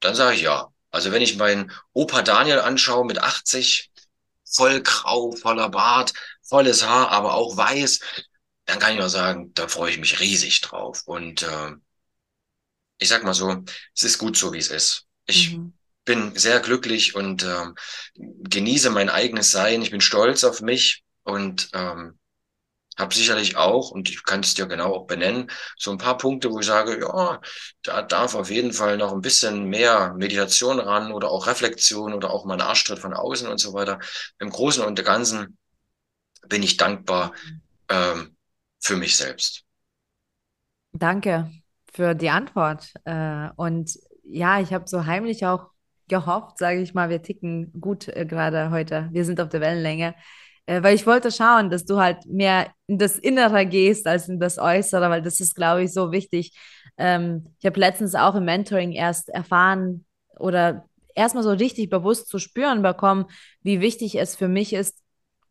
Dann sage ich ja. Also wenn ich meinen Opa Daniel anschaue mit 80, voll grau, voller Bart, volles Haar, aber auch weiß, dann kann ich nur sagen, da freue ich mich riesig drauf. Und äh, ich sag mal so, es ist gut so, wie es ist. Ich mhm. bin sehr glücklich und äh, genieße mein eigenes Sein. Ich bin stolz auf mich und ähm, habe sicherlich auch, und ich kann es dir genau auch benennen, so ein paar Punkte, wo ich sage, ja, da darf auf jeden Fall noch ein bisschen mehr Meditation ran oder auch Reflexion oder auch mal ein Arschtritt von außen und so weiter. Im Großen und Ganzen bin ich dankbar, ähm, für mich selbst. Danke für die Antwort. Äh, und ja, ich habe so heimlich auch gehofft, sage ich mal, wir ticken gut äh, gerade heute. Wir sind auf der Wellenlänge. Äh, weil ich wollte schauen, dass du halt mehr in das Innere gehst als in das Äußere, weil das ist, glaube ich, so wichtig. Ähm, ich habe letztens auch im Mentoring erst erfahren oder erstmal so richtig bewusst zu spüren bekommen, wie wichtig es für mich ist,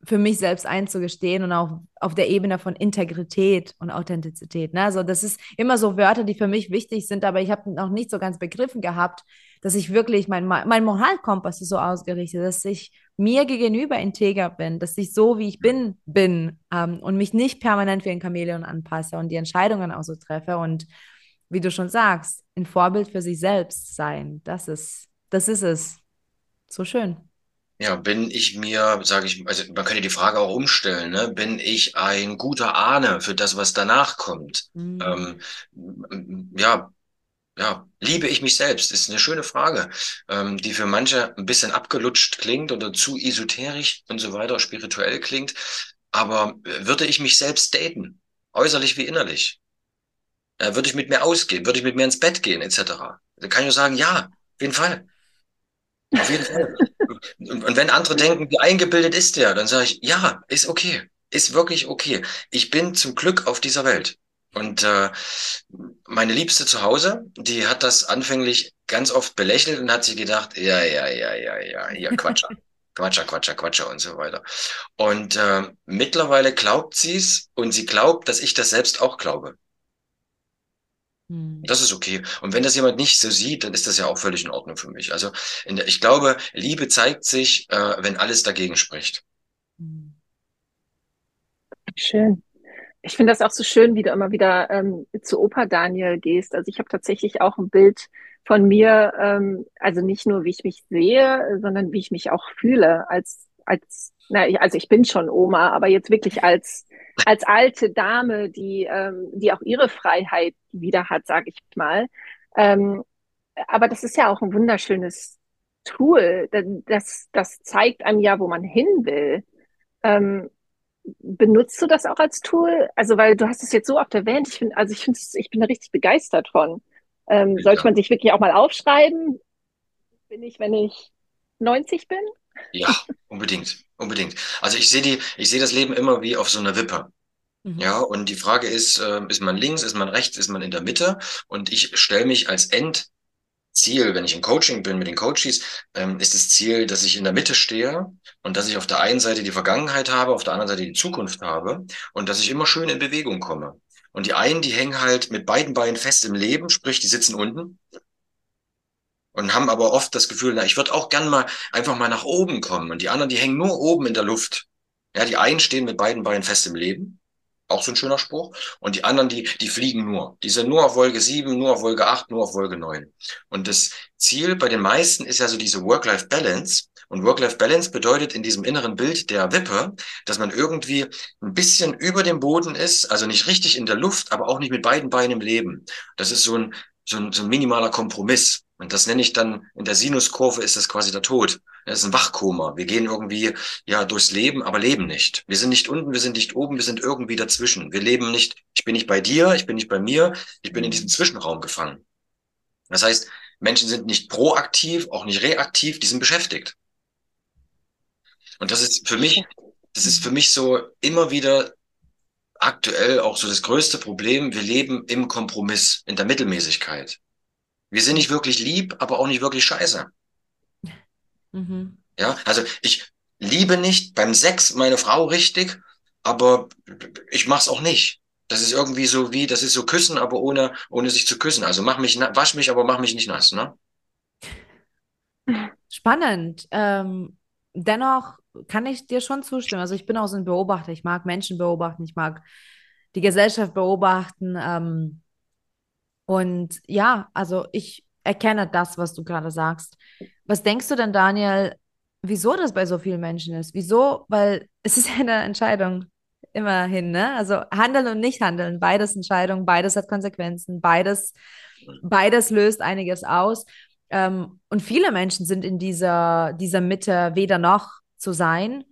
für mich selbst einzugestehen und auch auf der Ebene von Integrität und Authentizität. Ne? Also das ist immer so Wörter, die für mich wichtig sind, aber ich habe noch nicht so ganz begriffen gehabt, dass ich wirklich, mein, mein Moralkompass ist so ausgerichtet, dass ich mir gegenüber integer bin, dass ich so, wie ich bin, bin ähm, und mich nicht permanent wie ein Chamäleon anpasse und die Entscheidungen auch so treffe und wie du schon sagst, ein Vorbild für sich selbst sein. Das ist, das ist es. So schön. Ja, bin ich mir, sage ich, also man könnte die Frage auch umstellen, ne? Bin ich ein guter Ahne für das, was danach kommt? Mhm. Ähm, ja, ja, liebe ich mich selbst? Ist eine schöne Frage, ähm, die für manche ein bisschen abgelutscht klingt oder zu esoterisch und so weiter, spirituell klingt. Aber würde ich mich selbst daten, äußerlich wie innerlich? Äh, würde ich mit mir ausgehen? Würde ich mit mir ins Bett gehen, etc.? Da kann ich nur sagen, ja, auf jeden Fall. Auf jeden Fall. Und wenn andere denken, wie eingebildet ist der, dann sage ich, ja, ist okay. Ist wirklich okay. Ich bin zum Glück auf dieser Welt. Und äh, meine Liebste zu Hause, die hat das anfänglich ganz oft belächelt und hat sich gedacht, ja, ja, ja, ja, ja, hier Quatscher, [LAUGHS] Quatscher, Quatscher, Quatscher und so weiter. Und äh, mittlerweile glaubt sie es und sie glaubt, dass ich das selbst auch glaube. Hm. Das ist okay. Und wenn das jemand nicht so sieht, dann ist das ja auch völlig in Ordnung für mich. Also der, ich glaube, Liebe zeigt sich, äh, wenn alles dagegen spricht. Hm. Schön. Ich finde das auch so schön, wie du immer wieder ähm, zu Opa Daniel gehst. Also ich habe tatsächlich auch ein Bild von mir, ähm, also nicht nur, wie ich mich sehe, sondern wie ich mich auch fühle als, als, na, also ich bin schon Oma, aber jetzt wirklich als, als alte Dame, die, ähm, die auch ihre Freiheit wieder hat, sage ich mal. Ähm, aber das ist ja auch ein wunderschönes Tool. Das, das zeigt einem ja, wo man hin will. Ähm, benutzt du das auch als Tool? Also, weil du hast es jetzt so oft erwähnt, ich finde, also ich finde ich bin da richtig begeistert von. Ähm. Sollte man sich wirklich auch mal aufschreiben? Bin ich, wenn ich 90 bin? Ja, unbedingt, unbedingt. Also ich sehe die, ich sehe das Leben immer wie auf so einer Wippe. Mhm. Ja, und die Frage ist, äh, ist man links, ist man rechts, ist man in der Mitte? Und ich stelle mich als End Ziel, wenn ich im Coaching bin mit den Coaches, ähm, ist das Ziel, dass ich in der Mitte stehe und dass ich auf der einen Seite die Vergangenheit habe, auf der anderen Seite die Zukunft habe und dass ich immer schön in Bewegung komme. Und die einen, die hängen halt mit beiden Beinen fest im Leben, sprich, die sitzen unten und haben aber oft das Gefühl, na, ich würde auch gern mal einfach mal nach oben kommen. Und die anderen, die hängen nur oben in der Luft. Ja, die einen stehen mit beiden Beinen fest im Leben auch so ein schöner Spruch. Und die anderen, die, die fliegen nur. Die sind nur auf Wolke 7, nur auf Wolke 8, nur auf Wolke 9. Und das Ziel bei den meisten ist ja so diese Work-Life-Balance. Und Work-Life-Balance bedeutet in diesem inneren Bild der Wippe, dass man irgendwie ein bisschen über dem Boden ist, also nicht richtig in der Luft, aber auch nicht mit beiden Beinen im Leben. Das ist so ein, so ein, so ein minimaler Kompromiss. Und das nenne ich dann, in der Sinuskurve ist das quasi der Tod. Das ist ein Wachkoma. Wir gehen irgendwie, ja, durchs Leben, aber leben nicht. Wir sind nicht unten, wir sind nicht oben, wir sind irgendwie dazwischen. Wir leben nicht, ich bin nicht bei dir, ich bin nicht bei mir, ich bin in diesem Zwischenraum gefangen. Das heißt, Menschen sind nicht proaktiv, auch nicht reaktiv, die sind beschäftigt. Und das ist für mich, das ist für mich so immer wieder aktuell auch so das größte Problem. Wir leben im Kompromiss, in der Mittelmäßigkeit. Wir sind nicht wirklich lieb, aber auch nicht wirklich scheiße. Mhm. Ja, also ich liebe nicht beim Sex meine Frau richtig, aber ich mach's auch nicht. Das ist irgendwie so wie, das ist so küssen, aber ohne, ohne sich zu küssen. Also mach mich, wasch mich, aber mach mich nicht nass, ne? Spannend. Ähm, dennoch kann ich dir schon zustimmen. Also ich bin auch so ein Beobachter. Ich mag Menschen beobachten. Ich mag die Gesellschaft beobachten. Ähm, und ja, also ich erkenne das, was du gerade sagst. Was denkst du denn, Daniel, wieso das bei so vielen Menschen ist? Wieso? Weil es ist [LAUGHS] eine Entscheidung. Immerhin, ne? Also handeln und nicht handeln, beides Entscheidungen, beides hat Konsequenzen, beides, beides löst einiges aus. Ähm, und viele Menschen sind in dieser, dieser Mitte weder noch zu sein.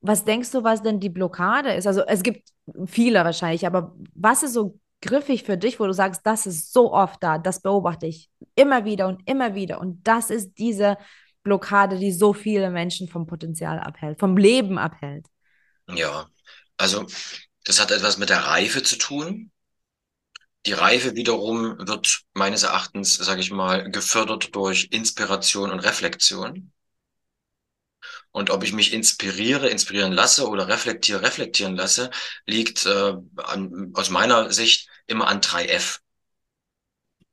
Was denkst du, was denn die Blockade ist? Also es gibt viele wahrscheinlich, aber was ist so griffig für dich, wo du sagst, das ist so oft da, das beobachte ich immer wieder und immer wieder. Und das ist diese Blockade, die so viele Menschen vom Potenzial abhält, vom Leben abhält. Ja, also das hat etwas mit der Reife zu tun. Die Reife wiederum wird meines Erachtens, sage ich mal, gefördert durch Inspiration und Reflexion. Und ob ich mich inspiriere, inspirieren lasse oder reflektiere, reflektieren lasse, liegt äh, an, aus meiner Sicht immer an drei F.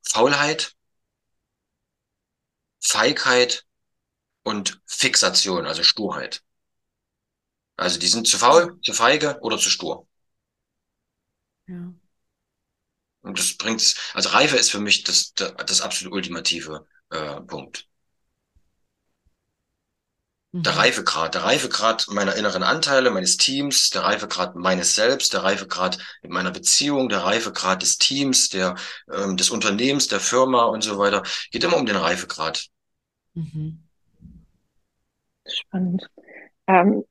Faulheit, Feigheit und Fixation, also Sturheit. Also die sind zu faul, zu feige oder zu stur. Ja. Und das bringt's, also Reife ist für mich das, das, das absolut ultimative äh, Punkt. Der Mhm. Reifegrad, der Reifegrad meiner inneren Anteile, meines Teams, der Reifegrad meines Selbst, der Reifegrad in meiner Beziehung, der Reifegrad des Teams, der, ähm, des Unternehmens, der Firma und so weiter. Geht immer um den Reifegrad. Mhm. Spannend. Ähm,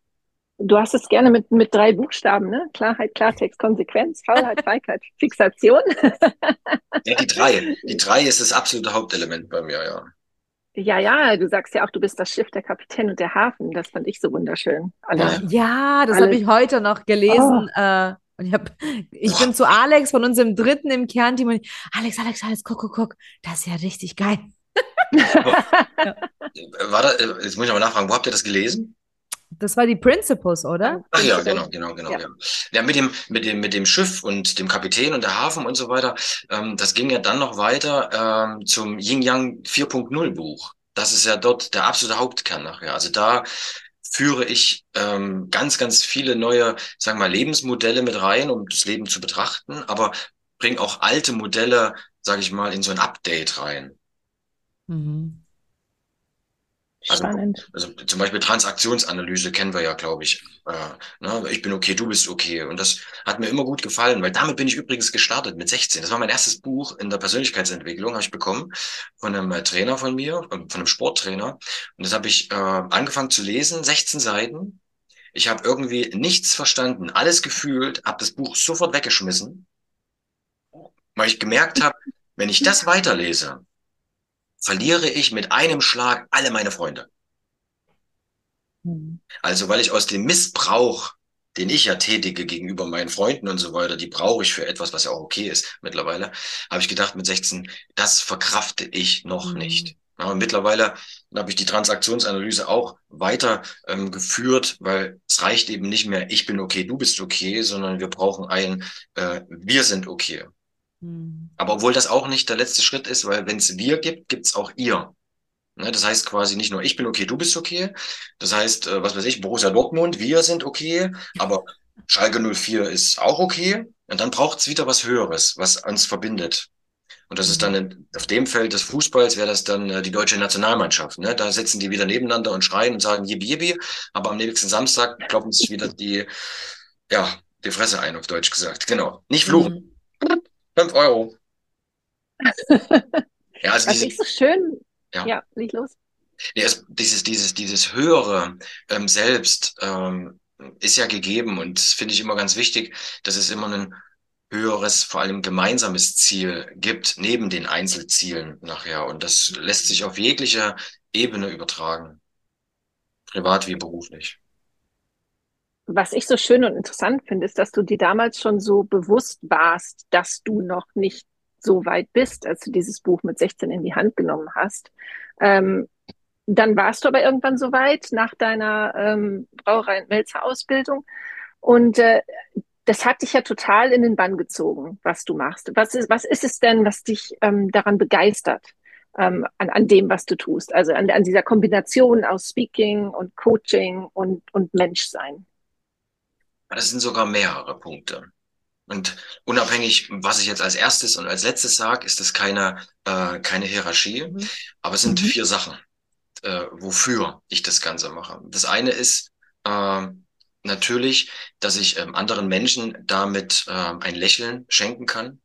du hast es gerne mit, mit drei Buchstaben, ne? Klarheit, Klartext, Konsequenz, Faulheit, [LAUGHS] Feigheit, Fixation. Ja, die drei. Die drei ist das absolute Hauptelement bei mir, ja. Ja, ja, du sagst ja auch, du bist das Schiff, der Kapitän und der Hafen. Das fand ich so wunderschön. Alle, Ja, das habe ich heute noch gelesen. Äh, und ich, hab, ich bin zu Alex von unserem dritten im Kernteam und ich, Alex, Alex, Alex, guck, guck, guck. Das ist ja richtig geil. War da, äh, jetzt muss ich aber nachfragen, wo habt ihr das gelesen? Das war die Principles, oder? Ach ja, genau, genau, genau. Ja. Ja. ja, mit dem, mit dem, mit dem Schiff und dem Kapitän und der Hafen und so weiter. Ähm, das ging ja dann noch weiter ähm, zum Yin Yang 4.0 Buch. Das ist ja dort der absolute Hauptkern nachher. Also da führe ich ähm, ganz, ganz viele neue, sagen wir mal, Lebensmodelle mit rein, um das Leben zu betrachten, aber bringe auch alte Modelle, sage ich mal, in so ein Update rein. Mhm. Also-. Also zum Beispiel Transaktionsanalyse kennen wir ja, glaube ich. Äh, ne? Ich bin okay, du bist okay. Und das hat mir immer gut gefallen, weil damit bin ich übrigens gestartet mit 16. Das war mein erstes Buch in der Persönlichkeitsentwicklung, habe ich bekommen von einem äh, Trainer von mir, äh, von einem Sporttrainer. Und das habe ich äh, angefangen zu lesen, 16 Seiten. Ich habe irgendwie nichts verstanden, alles gefühlt, habe das Buch sofort weggeschmissen, weil ich gemerkt habe, wenn ich das weiterlese, verliere ich mit einem Schlag alle meine Freunde. Hm. Also weil ich aus dem Missbrauch, den ich ja tätige gegenüber meinen Freunden und so weiter, die brauche ich für etwas, was ja auch okay ist mittlerweile, habe ich gedacht mit 16, das verkrafte ich noch Mhm. nicht. Und mittlerweile habe ich die Transaktionsanalyse auch weiter ähm, geführt, weil es reicht eben nicht mehr, ich bin okay, du bist okay, sondern wir brauchen ein, äh, wir sind okay. Mhm. Aber obwohl das auch nicht der letzte Schritt ist, weil wenn es wir gibt, gibt es auch ihr. Ne, das heißt quasi nicht nur ich bin okay, du bist okay. Das heißt, äh, was weiß ich, Borussia Dortmund, wir sind okay, aber Schalke 04 ist auch okay. Und dann braucht es wieder was Höheres, was uns verbindet. Und das ist dann in, auf dem Feld des Fußballs wäre das dann äh, die deutsche Nationalmannschaft. Ne? Da sitzen die wieder nebeneinander und schreien und sagen Yibi Yibi, aber am nächsten Samstag kloppen sich wieder die, ja, die Fresse ein, auf Deutsch gesagt. Genau. Nicht fluchen. Mhm. Fünf Euro. [LAUGHS] Ja, also Was diese, ich so schön. Ja. Ja, leg los. Ja, es, dieses, dieses, dieses höhere ähm, Selbst ähm, ist ja gegeben und das finde ich immer ganz wichtig, dass es immer ein höheres, vor allem gemeinsames Ziel gibt, neben den Einzelzielen nachher. Und das lässt sich auf jegliche Ebene übertragen. Privat wie beruflich. Was ich so schön und interessant finde, ist, dass du dir damals schon so bewusst warst, dass du noch nicht so weit bist, als du dieses Buch mit 16 in die Hand genommen hast. Ähm, dann warst du aber irgendwann so weit nach deiner ähm, Brauerei- und Melzer-Ausbildung und äh, das hat dich ja total in den Bann gezogen, was du machst. Was ist, was ist es denn, was dich ähm, daran begeistert, ähm, an, an dem, was du tust? Also an, an dieser Kombination aus Speaking und Coaching und, und Menschsein. Das sind sogar mehrere Punkte. Und unabhängig, was ich jetzt als erstes und als letztes sage, ist das keine, äh, keine Hierarchie, Mhm. aber es sind Mhm. vier Sachen, äh, wofür ich das Ganze mache. Das eine ist äh, natürlich, dass ich ähm, anderen Menschen damit ähm, ein Lächeln schenken kann.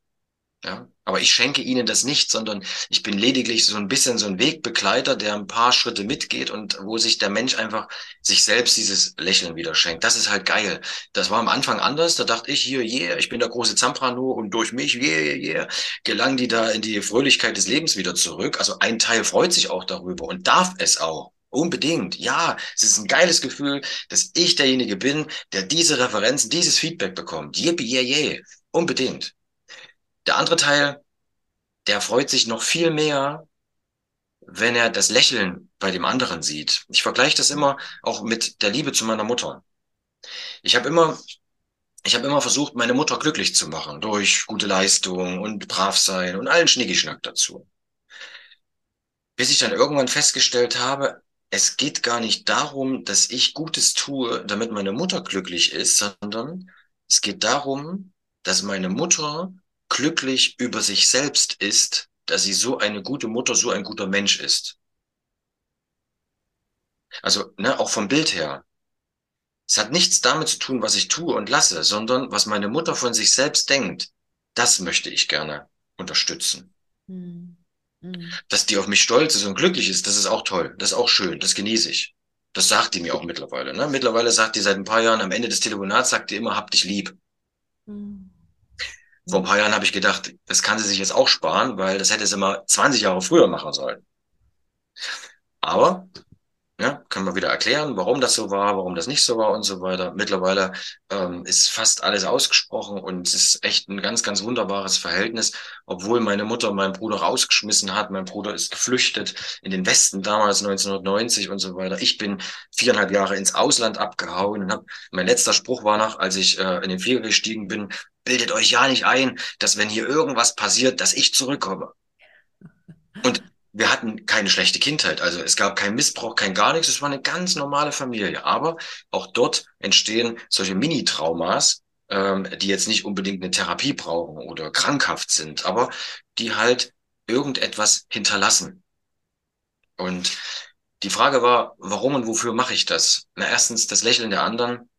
Ja, aber ich schenke ihnen das nicht, sondern ich bin lediglich so ein bisschen so ein Wegbegleiter, der ein paar Schritte mitgeht und wo sich der Mensch einfach sich selbst dieses Lächeln wieder schenkt. Das ist halt geil. Das war am Anfang anders. Da dachte ich hier, yeah, ich bin der große Zamprano und durch mich, yeah, yeah, gelangen die da in die Fröhlichkeit des Lebens wieder zurück. Also ein Teil freut sich auch darüber und darf es auch. Unbedingt. Ja, es ist ein geiles Gefühl, dass ich derjenige bin, der diese Referenzen, dieses Feedback bekommt. Yippie, yeah, yeah. Unbedingt. Der andere Teil, der freut sich noch viel mehr, wenn er das Lächeln bei dem anderen sieht. Ich vergleiche das immer auch mit der Liebe zu meiner Mutter. Ich habe immer, ich habe immer versucht, meine Mutter glücklich zu machen durch gute Leistung und brav sein und allen Schnickischnack dazu. Bis ich dann irgendwann festgestellt habe, es geht gar nicht darum, dass ich Gutes tue, damit meine Mutter glücklich ist, sondern es geht darum, dass meine Mutter glücklich über sich selbst ist, dass sie so eine gute Mutter, so ein guter Mensch ist. Also, ne, auch vom Bild her. Es hat nichts damit zu tun, was ich tue und lasse, sondern was meine Mutter von sich selbst denkt. Das möchte ich gerne unterstützen. Mhm. Dass die auf mich stolz ist und glücklich ist, das ist auch toll. Das ist auch schön. Das genieße ich. Das sagt die mir auch mittlerweile. Ne? Mittlerweile sagt die seit ein paar Jahren, am Ende des Telefonats sagt die immer, hab dich lieb. Mhm. Vor ein paar Jahren habe ich gedacht, das kann sie sich jetzt auch sparen, weil das hätte sie mal 20 Jahre früher machen sollen. Aber ja, kann man wieder erklären, warum das so war, warum das nicht so war und so weiter. Mittlerweile ähm, ist fast alles ausgesprochen und es ist echt ein ganz, ganz wunderbares Verhältnis, obwohl meine Mutter meinen Bruder rausgeschmissen hat. Mein Bruder ist geflüchtet in den Westen damals 1990 und so weiter. Ich bin viereinhalb Jahre ins Ausland abgehauen und hab, mein letzter Spruch war noch, als ich äh, in den Flieger gestiegen bin, bildet euch ja nicht ein, dass wenn hier irgendwas passiert, dass ich zurückkomme. Und wir hatten keine schlechte Kindheit. Also es gab keinen Missbrauch, kein gar nichts. Es war eine ganz normale Familie. Aber auch dort entstehen solche Mini-Traumas, ähm, die jetzt nicht unbedingt eine Therapie brauchen oder krankhaft sind, aber die halt irgendetwas hinterlassen. Und die Frage war, warum und wofür mache ich das? Na, erstens das Lächeln der anderen,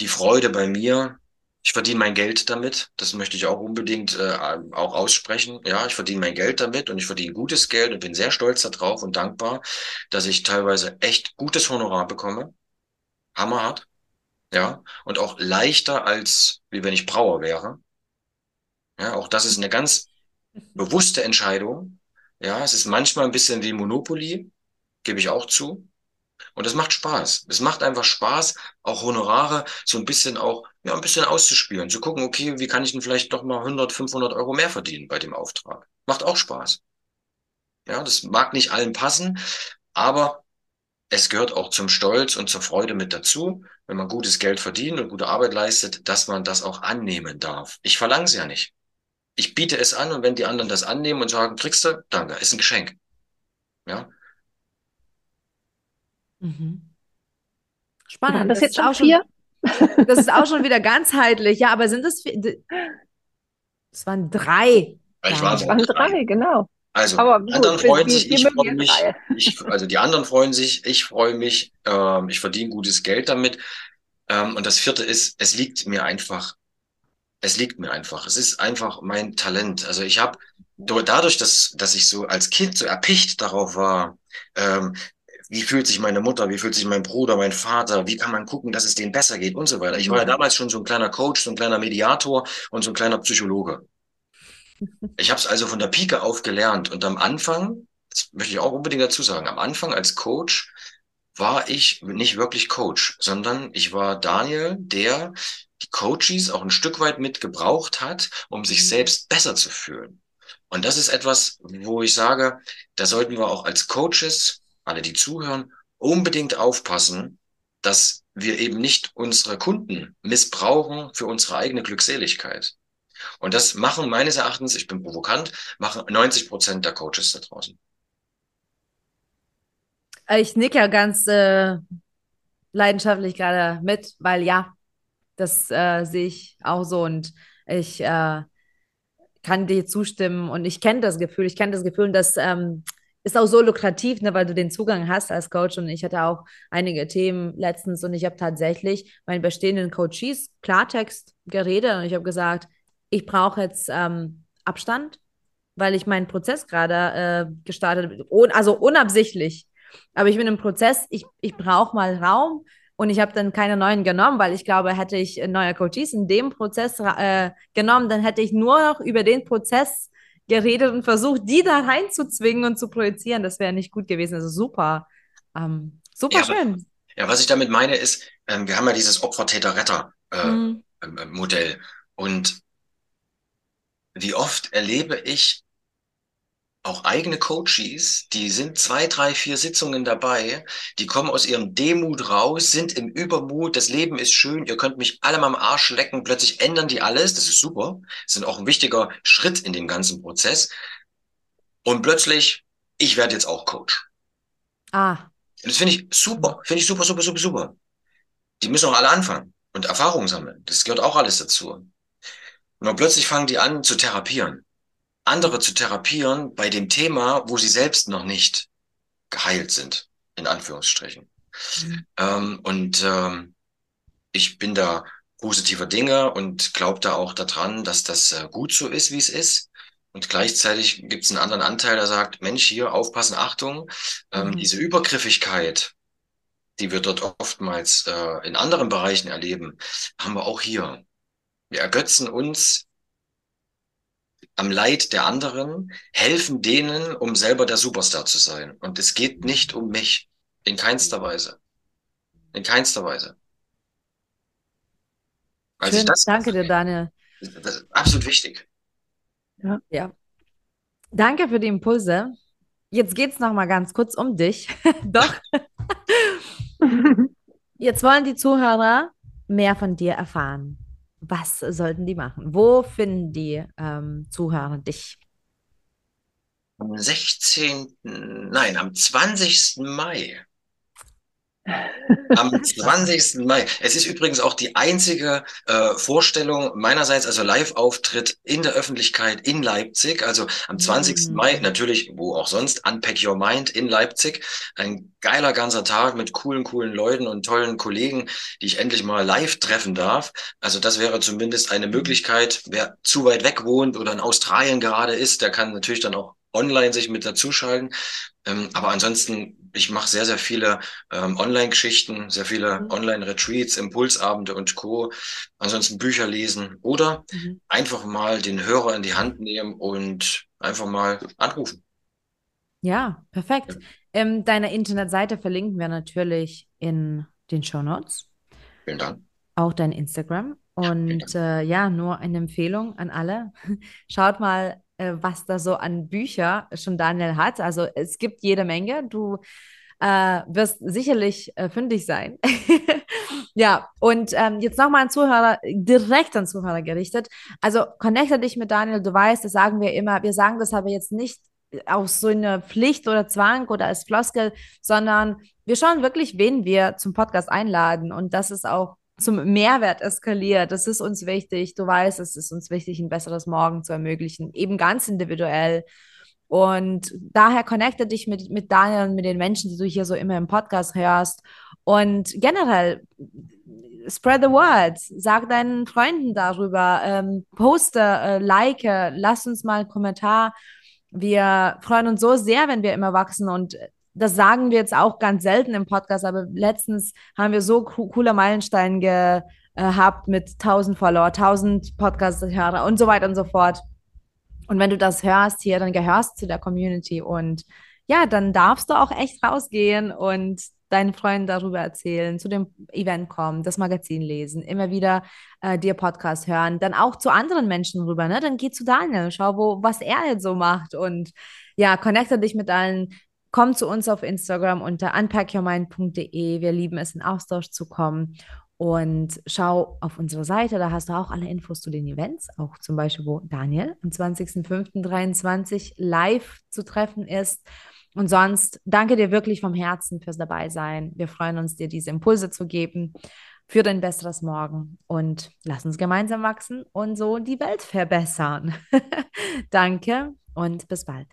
die Freude bei mir, ich verdiene mein Geld damit. Das möchte ich auch unbedingt äh, auch aussprechen. Ja, ich verdiene mein Geld damit und ich verdiene gutes Geld und bin sehr stolz darauf und dankbar, dass ich teilweise echt gutes Honorar bekomme. Hammerhart. Ja, und auch leichter als wie wenn ich Brauer wäre. Ja, auch das ist eine ganz bewusste Entscheidung. Ja, es ist manchmal ein bisschen wie Monopoly, gebe ich auch zu. Und das macht Spaß. Es macht einfach Spaß, auch Honorare so ein bisschen auch, ja, ein bisschen auszuspielen, zu gucken, okay, wie kann ich denn vielleicht doch mal 100, 500 Euro mehr verdienen bei dem Auftrag? Macht auch Spaß. Ja, das mag nicht allen passen, aber es gehört auch zum Stolz und zur Freude mit dazu, wenn man gutes Geld verdient und gute Arbeit leistet, dass man das auch annehmen darf. Ich verlange es ja nicht. Ich biete es an und wenn die anderen das annehmen und sagen, kriegst du, danke, ist ein Geschenk. Ja, Mhm. Spannend. Waren das, das jetzt schon vier? Schon, [LAUGHS] das ist auch schon wieder ganzheitlich. Ja, aber sind das vier? Das waren drei. Ich war es waren drei, genau. Also, aber die anderen freuen sich, ich freue mich. [LAUGHS] Ich, also, die anderen freuen sich, ich freue mich. Ähm, ich verdiene gutes Geld damit. Ähm, und das vierte ist, es liegt mir einfach. Es liegt mir einfach. Es ist einfach mein Talent. Also, ich habe dadurch, dass, dass ich so als Kind so erpicht darauf war, ähm, wie fühlt sich meine Mutter, wie fühlt sich mein Bruder, mein Vater, wie kann man gucken, dass es denen besser geht und so weiter. Ich war ja mhm. damals schon so ein kleiner Coach, so ein kleiner Mediator und so ein kleiner Psychologe. [LAUGHS] Ich habe es also von der Pike auf gelernt und am Anfang, das möchte ich auch unbedingt dazu sagen, am Anfang als Coach war ich nicht wirklich Coach, sondern ich war Daniel, der die Coaches auch ein Stück weit mitgebraucht hat, um sich mhm. selbst besser zu fühlen. Und das ist etwas, wo ich sage, da sollten wir auch als Coaches alle, die zuhören, unbedingt aufpassen, dass wir eben nicht unsere Kunden missbrauchen für unsere eigene Glückseligkeit. Und das machen meines Erachtens, ich bin provokant, machen 90 Prozent der Coaches da draußen. Ich nicke ja ganz äh, leidenschaftlich gerade mit, weil ja, das äh, sehe ich auch so und ich äh, kann dir zustimmen und ich kenne das Gefühl, ich kenne das Gefühl, dass ähm, ist auch so lukrativ, ne, weil du den Zugang hast als Coach. Und ich hatte auch einige Themen letztens und ich habe tatsächlich meinen bestehenden Coaches Klartext geredet und ich habe gesagt, ich brauche jetzt ähm, Abstand, weil ich meinen Prozess gerade äh, gestartet habe, also unabsichtlich. Aber ich bin im Prozess, ich, ich brauche mal Raum und ich habe dann keine neuen genommen, weil ich glaube, hätte ich neue Coaches in dem Prozess äh, genommen, dann hätte ich nur noch über den Prozess geredet und versucht, die da reinzuzwingen und zu projizieren. Das wäre nicht gut gewesen. Also super Ähm, super Ja, schön. ja, was ich damit meine ist, ähm, wir haben ja dieses Opfer-Täter-Retter-Modell. Mhm. Äh, äh, Modell. Und wie oft erlebe ich auch eigene Coaches, die sind zwei, drei, vier Sitzungen dabei, die kommen aus ihrem Demut raus, sind im Übermut, das Leben ist schön, ihr könnt mich alle mal am Arsch lecken, plötzlich ändern die alles, das ist super, das ist auch ein wichtiger Schritt in dem ganzen Prozess. Und plötzlich, ich werde jetzt auch Coach. Ah, Und das finde ich super, finde ich super, super, super, super. Die müssen auch alle anfangen und Erfahrungen sammeln. Das gehört auch alles dazu. Und dann plötzlich fangen die an zu therapieren. Andere zu therapieren bei dem Thema, wo sie selbst noch nicht geheilt sind, in Anführungsstrichen. Mhm. Ähm, und ähm, ich bin da positiver Dinge und glaube da auch daran, dass das äh, gut so ist, wie es ist. Und gleichzeitig gibt es einen anderen Anteil, der sagt, Mensch, hier aufpassen, Achtung, ähm, Mhm. diese Übergriffigkeit, die wir dort oftmals äh, in anderen Bereichen erleben, haben wir auch hier. Wir ergötzen uns am Leid der anderen, helfen denen, um selber der Superstar zu sein. Und es geht nicht um mich. In keinster Weise. In keinster Weise. Als ich schön. das, Danke dir, Daniel. das ist absolut wichtig. Ja. Danke für die Impulse. Jetzt geht es nochmal ganz kurz um dich. [LAUGHS] Doch, [LAUGHS] jetzt wollen die Zuhörer mehr von dir erfahren. Was sollten die machen? Wo finden die ähm, Zuhörer dich? Am 16., nein, am 20. Mai. Am [LAUGHS] 20. Mai. Es ist übrigens auch die einzige äh, Vorstellung meinerseits, also Live-Auftritt in der Öffentlichkeit in Leipzig. Also am 20. Mhm. Mai, natürlich, wo auch sonst, Unpack Your Mind in Leipzig. Ein geiler ganzer Tag mit coolen, coolen Leuten und tollen Kollegen, die ich endlich mal live treffen darf. Also das wäre zumindest eine Möglichkeit. Wer zu weit weg wohnt oder in Australien gerade ist, der kann natürlich dann auch online sich mit dazuschalten. Ähm, aber ansonsten, ich mache sehr, sehr viele ähm, Online-Geschichten, sehr viele Mhm. Online-Retreats, Impulsabende und Co. Ansonsten Bücher lesen oder Mhm. einfach mal den Hörer in die Hand nehmen und einfach mal anrufen. Ja, perfekt. Ähm, deine Internetseite verlinken wir natürlich in den Show Notes. Vielen Dank. auch dein Instagram. Und äh, ja, nur eine Empfehlung an alle. [LAUGHS] Schaut mal, äh, was da so an Bücher schon Daniel hat. Also es gibt jede Menge. Du äh, wirst sicherlich äh, fündig sein. [LAUGHS] Ja, und ähm, jetzt nochmal an Zuhörer, direkt an Zuhörer gerichtet. Also connecte dich mit Daniel, du weißt, das sagen wir immer. Wir sagen das aber jetzt nicht aus so einer Pflicht oder Zwang oder als Floskel, sondern wir schauen wirklich, wen wir zum Podcast einladen. Und das ist auch zum Mehrwert eskaliert. Das ist uns wichtig. Du weißt, es ist uns wichtig, ein besseres Morgen zu ermöglichen, eben ganz individuell. Und daher connecte dich mit, mit Daniel und mit den Menschen, die du hier so immer im Podcast hörst. Und generell, spread the word. Sag deinen Freunden darüber. Ähm, poste, äh, like, lass uns mal einen Kommentar. Wir freuen uns so sehr, wenn wir immer wachsen und das sagen wir jetzt auch ganz selten im Podcast, aber letztens haben wir so co cooler Meilenstein gehabt mit 1000 Follower, 1000 Podcast-Hörer und so weiter und so fort. Und wenn du das hörst hier, dann gehörst du zu der Community und ja, dann darfst du auch echt rausgehen und deinen Freunden darüber erzählen, zu dem Event kommen, das Magazin lesen, immer wieder äh, dir Podcast hören, dann auch zu anderen Menschen rüber, ne? Dann geh zu Daniel, schau, wo, was er jetzt so macht und ja, connecte dich mit allen. Komm zu uns auf Instagram unter unpackyourmind.de. Wir lieben es, in Austausch zu kommen. Und schau auf unsere Seite, da hast du auch alle Infos zu den Events, auch zum Beispiel, wo Daniel am 20.05.23 live zu treffen ist. Und sonst danke dir wirklich vom Herzen fürs Dabeisein. Wir freuen uns, dir diese Impulse zu geben für dein besseres Morgen. Und lass uns gemeinsam wachsen und so die Welt verbessern. [LAUGHS] danke und bis bald.